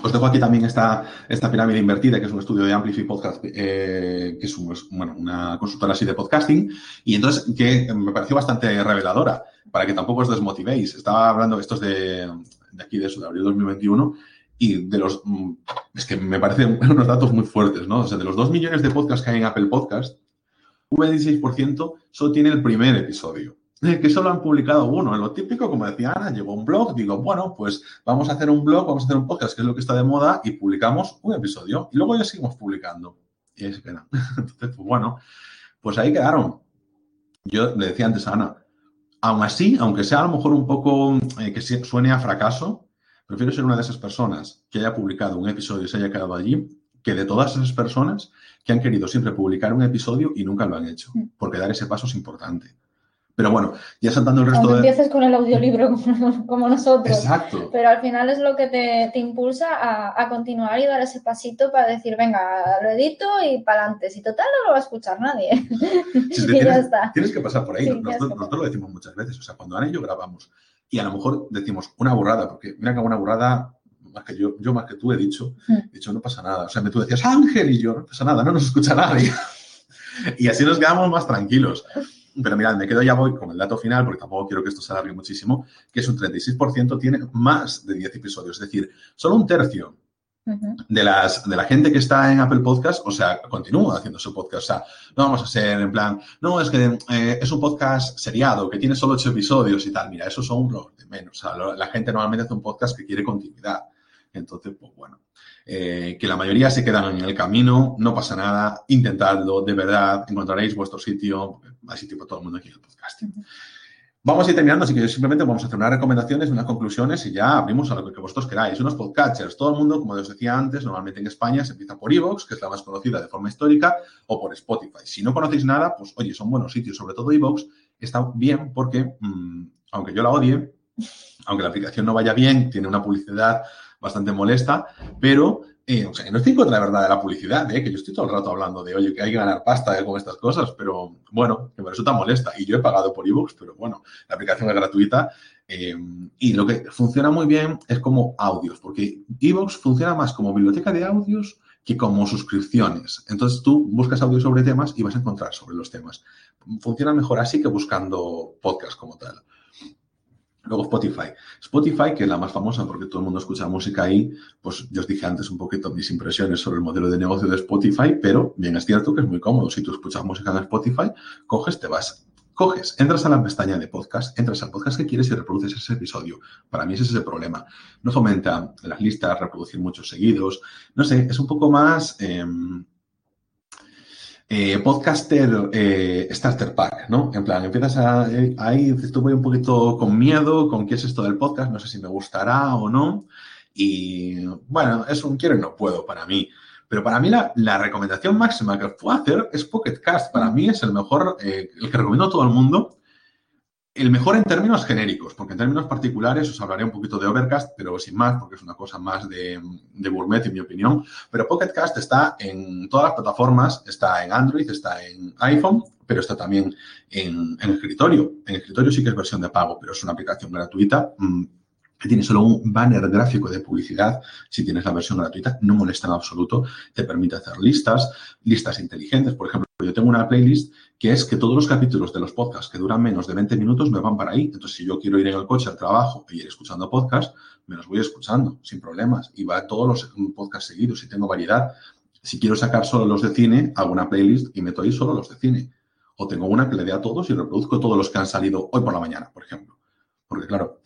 Os dejo aquí también esta, esta pirámide invertida, que es un estudio de Amplify Podcast, eh, que es, una consultora así de podcasting, y entonces que me pareció bastante reveladora, para que tampoco os desmotivéis. Estaba hablando, esto es de, de aquí, de eso, de abril de 2021, y de los, mm, es que me parecen unos datos muy fuertes, ¿no? O sea, de los 2 millones de podcasts que hay en Apple Podcast, un 26% solo tiene el primer episodio. Que solo han publicado uno. En lo típico, como decía Ana, llegó un blog, digo, bueno, pues vamos a hacer un blog, vamos a hacer un podcast, que es lo que está de moda, y publicamos un episodio. Y luego ya seguimos publicando. Y se quedan. Entonces, pues bueno, pues ahí quedaron. Yo le decía antes a Ana, aún así, aunque sea a lo mejor un poco eh, que suene a fracaso, prefiero ser una de esas personas que haya publicado un episodio y se haya quedado allí, que de todas esas personas que han querido siempre publicar un episodio y nunca lo han hecho, porque dar ese paso es importante. Pero bueno, ya saltando el resto Aunque de... empieces con el audiolibro como, como nosotros. Exacto. Pero al final es lo que te, te impulsa a, a continuar y dar ese pasito para decir, venga, lo edito y para adelante. Si total no lo va a escuchar nadie. Si y ya tienes, está. tienes que pasar por ahí. Sí, nosotros, nosotros lo decimos muchas veces. O sea, cuando Ana y yo grabamos y a lo mejor decimos una burrada, porque mira que una burrada, más que yo, yo más que tú he dicho, Mm. he dicho no pasa nada. O sea, tú decías Ángel y yo, no pasa nada, no nos escucha nadie. y así nos quedamos más tranquilos. Pero mirad, me quedo ya voy con el dato final, porque tampoco quiero que esto se alargue muchísimo, que es un 36% tiene más de 10 episodios. Es decir, solo un tercio de, las, de la gente que está en Apple Podcast, o sea, continúa haciendo su podcast. O sea, no vamos a ser en plan, no, es que eh, es un podcast seriado, que tiene solo ocho episodios y tal. Mira, esos son los de menos. O sea, la gente normalmente hace un podcast que quiere continuidad. Entonces, pues bueno, eh, que la mayoría se quedan en el camino, no pasa nada, intentadlo, de verdad, encontraréis vuestro sitio, sitio para todo el mundo aquí en el podcast. Vamos a ir terminando, así que simplemente vamos a hacer unas recomendaciones, unas conclusiones y ya abrimos a lo que vosotros queráis. Unos podcatchers, todo el mundo, como os decía antes, normalmente en España se empieza por Evox, que es la más conocida de forma histórica, o por Spotify. Si no conocéis nada, pues oye, son buenos sitios, sobre todo Evox, está bien porque, mm, aunque yo la odie, aunque la aplicación no vaya bien, tiene una publicidad bastante molesta, pero eh, o sea, no estoy en contra de verdad de la publicidad, eh, que yo estoy todo el rato hablando de, oye, que hay que ganar pasta eh, con estas cosas, pero bueno, que me resulta molesta. Y yo he pagado por ebooks, pero bueno, la aplicación es gratuita. eh, y lo que funciona muy bien es como audios, porque ebooks funciona más como biblioteca de audios que como suscripciones. Entonces tú buscas audio sobre temas y vas a encontrar sobre los temas. Funciona mejor así que buscando podcast como tal. Luego Spotify. Spotify, que es la más famosa porque todo el mundo escucha música ahí, pues yo os dije antes un poquito mis impresiones sobre el modelo de negocio de Spotify, pero bien es cierto que es muy cómodo. Si tú escuchas música en Spotify, coges, te vas coges, entras a la pestaña de podcast, entras al podcast que quieres y reproduces ese episodio. Para mí ese es el problema. No fomenta las listas, reproducir muchos seguidos. No sé, es un poco más em, eh, podcaster eh, starter pack, ¿no? En plan, empiezas a, eh, ahí, estuve un poquito con miedo con qué es esto del podcast, no sé si me gustará o no. Y bueno, es un quiero y no puedo para mí. Pero para mí la, recomendación máxima que puedo hacer es Pocket Cast. Para mí es el mejor, eh, el que recomiendo a todo el mundo. El mejor en términos genéricos, porque en términos particulares os hablaré un poquito de Overcast, pero sin más, porque es una cosa más de, de gourmet, en mi opinión. Pero Pocket Cast está en todas las plataformas, está en Android, está en iPhone, pero está también en, en escritorio. En escritorio sí que es versión de pago, pero es una aplicación gratuita mm, que tiene solo un banner gráfico de publicidad, si tienes la versión gratuita, no molesta en absoluto, te permite hacer listas, listas inteligentes. Por ejemplo, yo tengo una playlist que es que todos los capítulos de los podcasts que duran menos de 20 minutos me van para ahí. Entonces, si yo quiero ir en el coche al trabajo y ir escuchando podcasts, me los voy escuchando sin problemas. Y va todos los podcasts seguidos y tengo variedad. Si quiero sacar solo los de cine, hago una playlist y meto ahí solo los de cine. O tengo una que le dé a todos y reproduzco todos los que han salido hoy por la mañana, por ejemplo. Porque claro,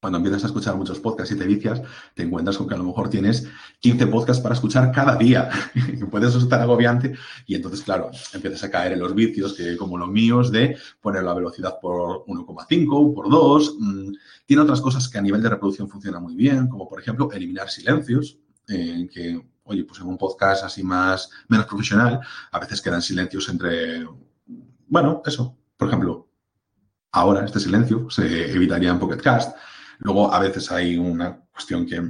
cuando empiezas a escuchar muchos podcasts y te vicias, te encuentras con que a lo mejor tienes 15 podcasts para escuchar cada día. y puedes estar agobiante y entonces, claro, empiezas a caer en los vicios que como los míos de poner la velocidad por 1,5, por 2. Mm, tiene otras cosas que a nivel de reproducción funcionan muy bien, como por ejemplo eliminar silencios, en que, oye, pues en un podcast así más, menos profesional, a veces quedan silencios entre, bueno, eso, por ejemplo, ahora este silencio se evitaría en Pocket Cast Luego, a veces hay una cuestión que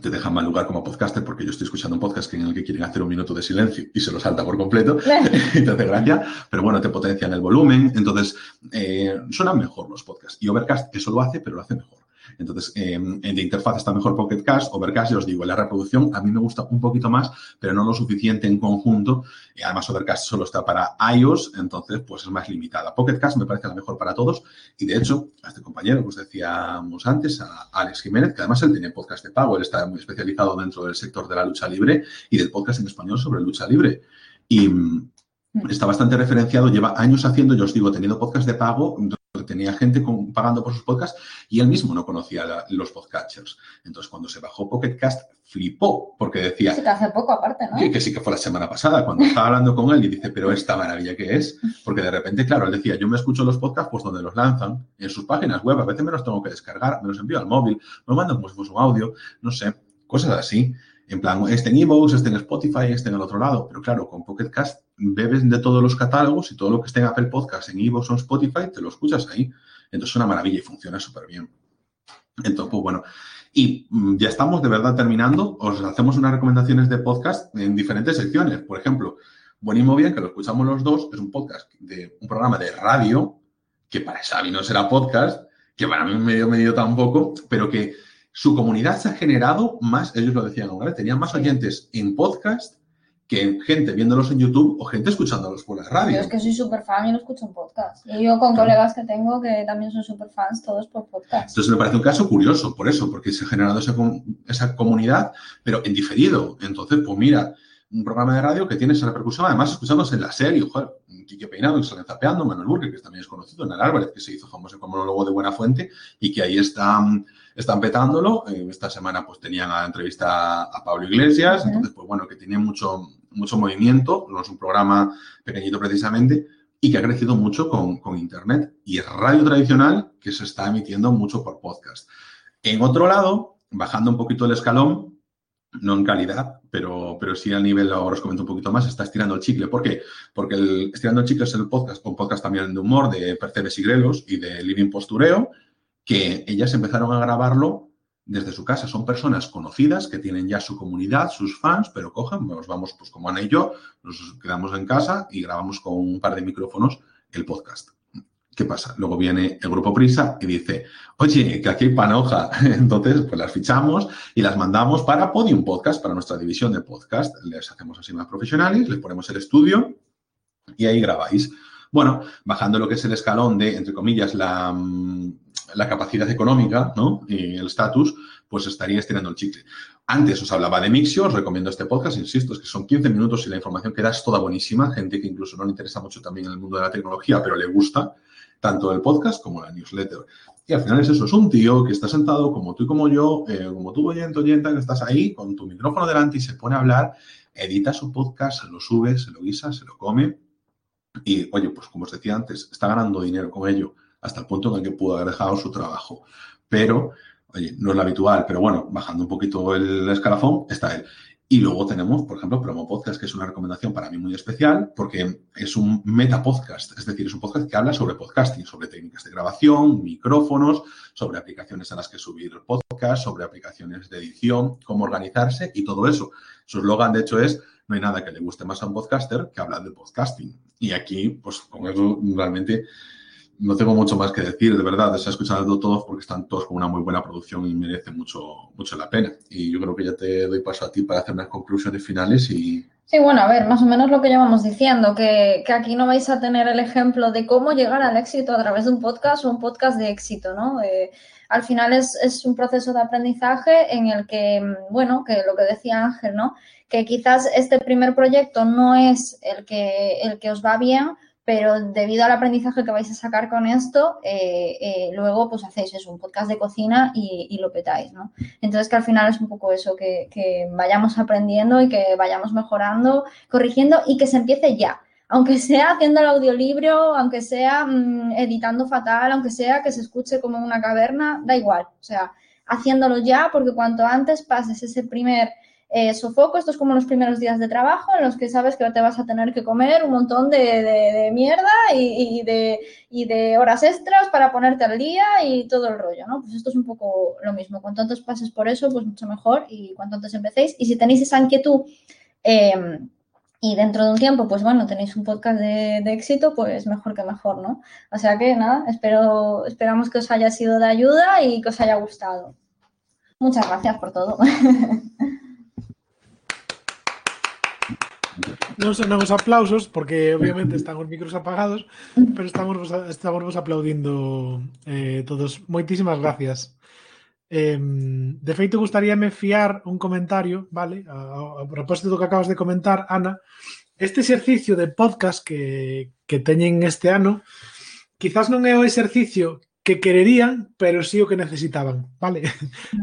te deja mal lugar como podcaster, porque yo estoy escuchando un podcast en el que quieren hacer un minuto de silencio y se lo salta por completo, y te hace gracia, pero bueno, te potencian el volumen, entonces eh, suenan mejor los podcasts. Y Overcast eso lo hace, pero lo hace mejor. Entonces, eh, de interfaz está mejor Pocket Cast, Overcast, ya os digo, la reproducción a mí me gusta un poquito más, pero no lo suficiente en conjunto. Y además, Overcast solo está para iOS, entonces, pues es más limitada. Pocket Cast me parece la mejor para todos. Y de hecho, a este compañero que os decíamos antes, a Alex Jiménez, que además él tiene podcast de pago, él está muy especializado dentro del sector de la lucha libre y del podcast en español sobre lucha libre. Y mm, está bastante referenciado, lleva años haciendo, yo os digo, teniendo podcast de pago, tenía gente pagando por sus podcasts y él mismo no conocía los podcatchers. Entonces, cuando se bajó Pocket Cast, flipó porque decía... Sí, que hace poco aparte, ¿no? Que, sí que fue la semana pasada, cuando estaba hablando con él y dice, pero esta maravilla que es, porque de repente, claro, él decía, yo me escucho los podcasts pues donde los lanzan, en sus páginas web, a veces me los tengo que descargar, me los envío al móvil, me mandan como si fuese un audio, no sé, cosas así. En plan, este en Evox, este en Spotify, este en el otro lado. Pero claro, con Pocket Cast bebes de todos los catálogos y todo lo que esté en Apple Podcast, en Evox o en Spotify, te lo escuchas ahí. Entonces es una maravilla y funciona súper bien. Entonces, pues bueno. Y mm, ya estamos de verdad terminando. Os hacemos unas recomendaciones de podcast en diferentes secciones. Por ejemplo, Buenísimo Bien, que lo escuchamos los dos, es un podcast de un programa de radio, que para Xavi no será podcast, que para mí medio medio tampoco, pero que su comunidad se ha generado más, ellos lo decían ahora, tenían más oyentes en podcast que gente viéndolos en YouTube o gente escuchándolos por la radio. Yo es que soy súper fan y lo escucho en podcast. Y yo con colegas que tengo que también son súper fans, todos por podcast. Entonces me parece un caso curioso, por eso, porque se ha generado esa, esa comunidad, pero en diferido. Entonces, pues mira, un programa de radio que tiene esa repercusión, además escuchándose en la serie, joder, Quique Peinado, que sale zapeando, Manuel Burke, que también es conocido, Nal Álvarez, que se hizo famoso como monólogo de Buena Fuente y que ahí están, están petándolo. Eh, esta semana pues tenían a entrevista a Pablo Iglesias, entonces pues bueno, que tiene mucho, mucho movimiento, no es un programa pequeñito precisamente, y que ha crecido mucho con, con Internet. Y es radio tradicional que se está emitiendo mucho por podcast. En otro lado, bajando un poquito el escalón, no en calidad, pero, pero sí a nivel, ahora os comento un poquito más, está estirando el chicle. ¿Por qué? Porque el Estirando el chicle es el podcast, un podcast también de humor de Percebes y Grelos y de Living Postureo, que ellas empezaron a grabarlo desde su casa. Son personas conocidas que tienen ya su comunidad, sus fans, pero cojan, nos vamos, pues como Ana y yo, nos quedamos en casa y grabamos con un par de micrófonos el podcast ¿Qué pasa? Luego viene el grupo Prisa y dice, oye, que aquí hay panoja. Entonces, pues las fichamos y las mandamos para Podium Podcast, para nuestra división de podcast. Les hacemos así más profesionales, les ponemos el estudio y ahí grabáis. Bueno, bajando lo que es el escalón de, entre comillas, la, mm, la capacidad económica ¿no? y el estatus, pues estaría estirando el chicle. Antes os hablaba de Mixio, os recomiendo este podcast, insisto, es que son 15 minutos y la información que da es toda buenísima. Gente que incluso no le interesa mucho también en el mundo de la tecnología, pero le gusta tanto el podcast como la newsletter. Y al final es eso, es un tío que está sentado como tú y como yo, eh, como tú oyente, oyenta, que estás ahí con tu micrófono delante y se pone a hablar, edita su podcast, se lo sube, se lo guisa, se lo come. Y, oye, pues como os decía antes, está ganando dinero con ello hasta el punto en el que pudo haber dejado su trabajo. Pero, oye, no es lo habitual, pero bueno, bajando un poquito el escalafón, está él. Y luego tenemos, por ejemplo, Promo Podcast, que es una recomendación para mí muy especial porque es un meta podcast, es decir, es un podcast que habla sobre podcasting, sobre técnicas de grabación, micrófonos, sobre aplicaciones a las que subir podcast, sobre aplicaciones de edición, cómo organizarse y todo eso. Su eslogan, de hecho, es no hay nada que le guste más a un podcaster que hablar de podcasting. Y aquí, pues con eso realmente no tengo mucho más que decir, de verdad, se ha escuchado todos porque están todos con una muy buena producción y merece mucho, mucho la pena. Y yo creo que ya te doy paso a ti para hacer unas conclusiones finales y... Sí, bueno, a ver, más o menos lo que llevamos diciendo, que, que, aquí no vais a tener el ejemplo de cómo llegar al éxito a través de un podcast o un podcast de éxito, ¿no? Eh, al final es, es, un proceso de aprendizaje en el que, bueno, que lo que decía Ángel, ¿no? Que quizás este primer proyecto no es el que, el que os va bien, pero debido al aprendizaje que vais a sacar con esto, eh, eh, luego pues hacéis eso, un podcast de cocina y, y, lo petáis, ¿no? Entonces que al final es un poco eso, que, que, vayamos aprendiendo y que vayamos mejorando, corrigiendo y que se empiece ya. Aunque sea haciendo el audiolibro, aunque sea mmm, editando fatal, aunque sea que se escuche como una caverna, da igual. O sea, haciéndolo ya, porque cuanto antes pases ese primer eh, sofoco, esto es como los primeros días de trabajo en los que sabes que te vas a tener que comer un montón de, de, mierda y, y, de, y, de, horas extras para ponerte al día y todo el rollo, ¿no? Pues esto es un poco lo mismo. Cuanto antes pases por eso, pues mucho mejor y cuanto antes empecéis. Y si tenéis esa inquietud eh, y dentro de un tiempo, pues bueno, tenéis un podcast de, de, éxito, pues mejor que mejor, ¿no? O sea que nada, espero, esperamos que os haya sido de ayuda y que os haya gustado. Muchas gracias por todo. non, sonan os aplausos, porque obviamente están os micros apagados, mm. pero estamos vos, estamos vos aplaudindo eh, todos. Moitísimas gracias. Eh, de feito, gustaríame fiar un comentario, vale? A, a, a propósito do que acabas de comentar, Ana, este exercicio de podcast que, que teñen este ano, quizás non é o exercicio que quererían, pero sí o que necesitaban, vale?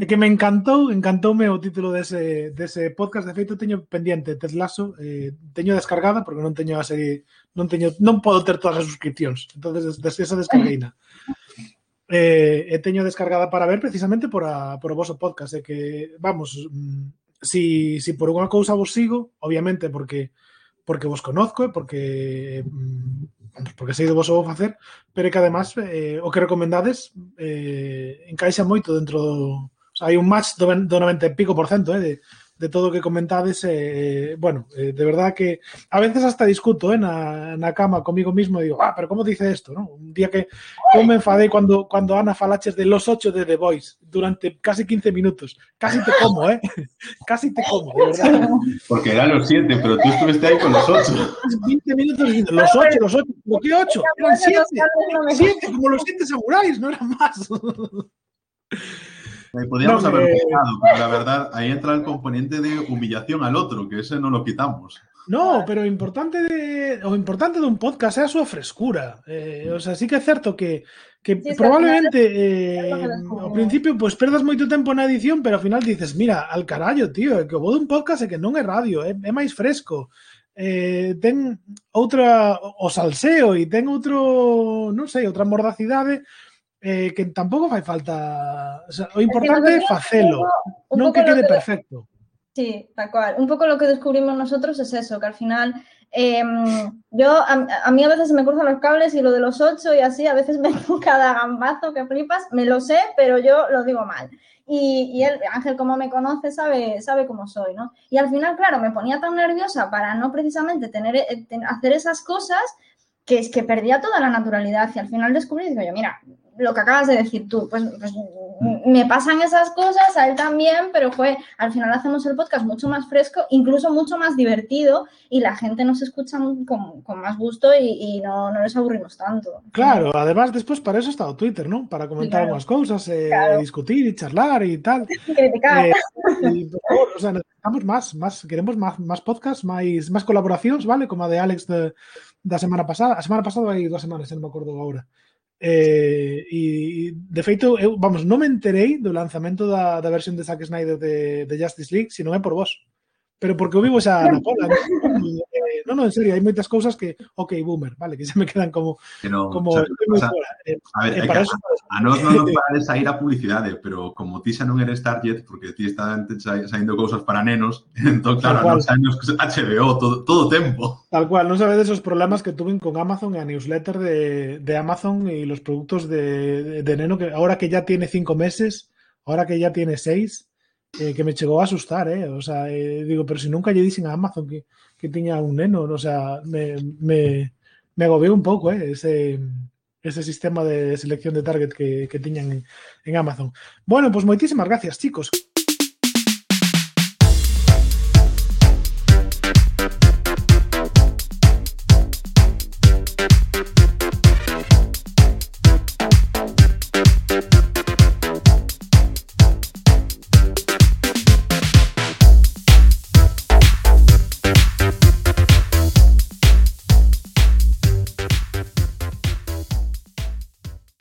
É que me encantou, encantoume o título dese, dese podcast, de feito teño pendiente Ted Lasso, eh, teño descargada porque non teño a serie, non teño, non podo ter todas as suscripcións, entonces des, esa descargueina. Eh, e teño descargada para ver precisamente por, a, por o vosso podcast, é que, vamos, mm, si, si por unha cousa vos sigo, obviamente porque porque vos conozco e porque mm, porque sei do vos vou facer, pero é que ademais eh, o que recomendades eh, encaixa moito dentro do... O sea, hai un match do, do 90 e pico por cento eh, de, de todo o que comentades. Eh, bueno, eh, de verdad que a veces hasta discuto eh, na, na cama comigo mismo e digo, ah, pero como dice esto? ¿no? Un día que eu me enfadei cando, cando Ana falaches de los ocho de The Voice durante casi 15 minutos. Casi te como, ¿eh? Casi te como, de verdad. Porque eran los siete, pero tú estuviste ahí con los ocho. 20 minutos diciendo, los ocho, los ocho. ¿Por qué ocho? Eran siete. Siete, como los siete samuráis, no eran más. Eh, podríamos no, haber buscado, pero la verdad, ahí entra el componente de humillación al otro, que ese no lo quitamos. No, pero importante de, o importante de un podcast é a súa frescura. Eh, o sea, sí que é certo que, que sí, probablemente eh, ao principio pues, perdas moito tempo na edición, pero ao final dices, mira, al carallo, tío, que bo dun podcast é que non é radio, é, é máis fresco. Eh, ten outra o salseo e ten outro, non sei, outra mordacidade eh, que tampouco fai falta... O, sea, o importante é facelo, non que quede que... perfecto. Sí, tal cual. Un poco lo que descubrimos nosotros es eso, que al final eh, yo, a, a, mí a veces se me cruzan los cables y lo de los ocho y así, a veces me cada gambazo que flipas, me lo sé, pero yo lo digo mal. Y, y él, Ángel, como me conoce, sabe, sabe cómo soy, ¿no? Y al final, claro, me ponía tan nerviosa para no precisamente tener, eh, hacer esas cosas que es que perdía toda la naturalidad y al final descubrí, digo yo, mira, lo que acabas de decir tú, pues, pues me pasan esas cosas, a él también, pero fue, al final hacemos el podcast mucho más fresco, incluso mucho más divertido y la gente nos escucha con, con más gusto y, y no, no, les aburrimos tanto. Claro, además después para eso ha estado Twitter, ¿no? Para comentar claro. algunas cosas, eh, claro. discutir y charlar y tal. Criticar. Eh, y, o sea, necesitamos más, más, queremos más, más podcasts, más, más colaboracións, vale? Como a de Alex de, da semana pasada. A semana pasada hai dúas semanas, non me acordo agora. Eh, e, de feito, eu, vamos, non me enterei do lanzamento da, da versión de Zack Snyder de, de Justice League, se non é por vos. Pero porque vivo xa na cola. Eh, non, non, en serio, hai moitas cousas que, ok, boomer, vale, que se me quedan como... No, como o sea, pasa, eh, a ver, eh, para que, eso, a, a nos para sair a publicidade, pero como ti xa non eres target, porque ti están saindo cousas para nenos, entón, claro, nos años HBO, todo, todo tempo. Tal cual, non sabedes os problemas que tuve con Amazon a newsletter de, de Amazon e los productos de, de, de neno, que ahora que ya tiene cinco meses, ahora que ya tiene seis, eh, que me chegou a asustar, eh? O sea, eh, digo, pero si nunca lle dicen a Amazon que, que tiña un neno, o sea, me, me, un pouco, eh? Ese, ese sistema de selección de target que, que tiñan en, Amazon. Bueno, pues moitísimas gracias, chicos.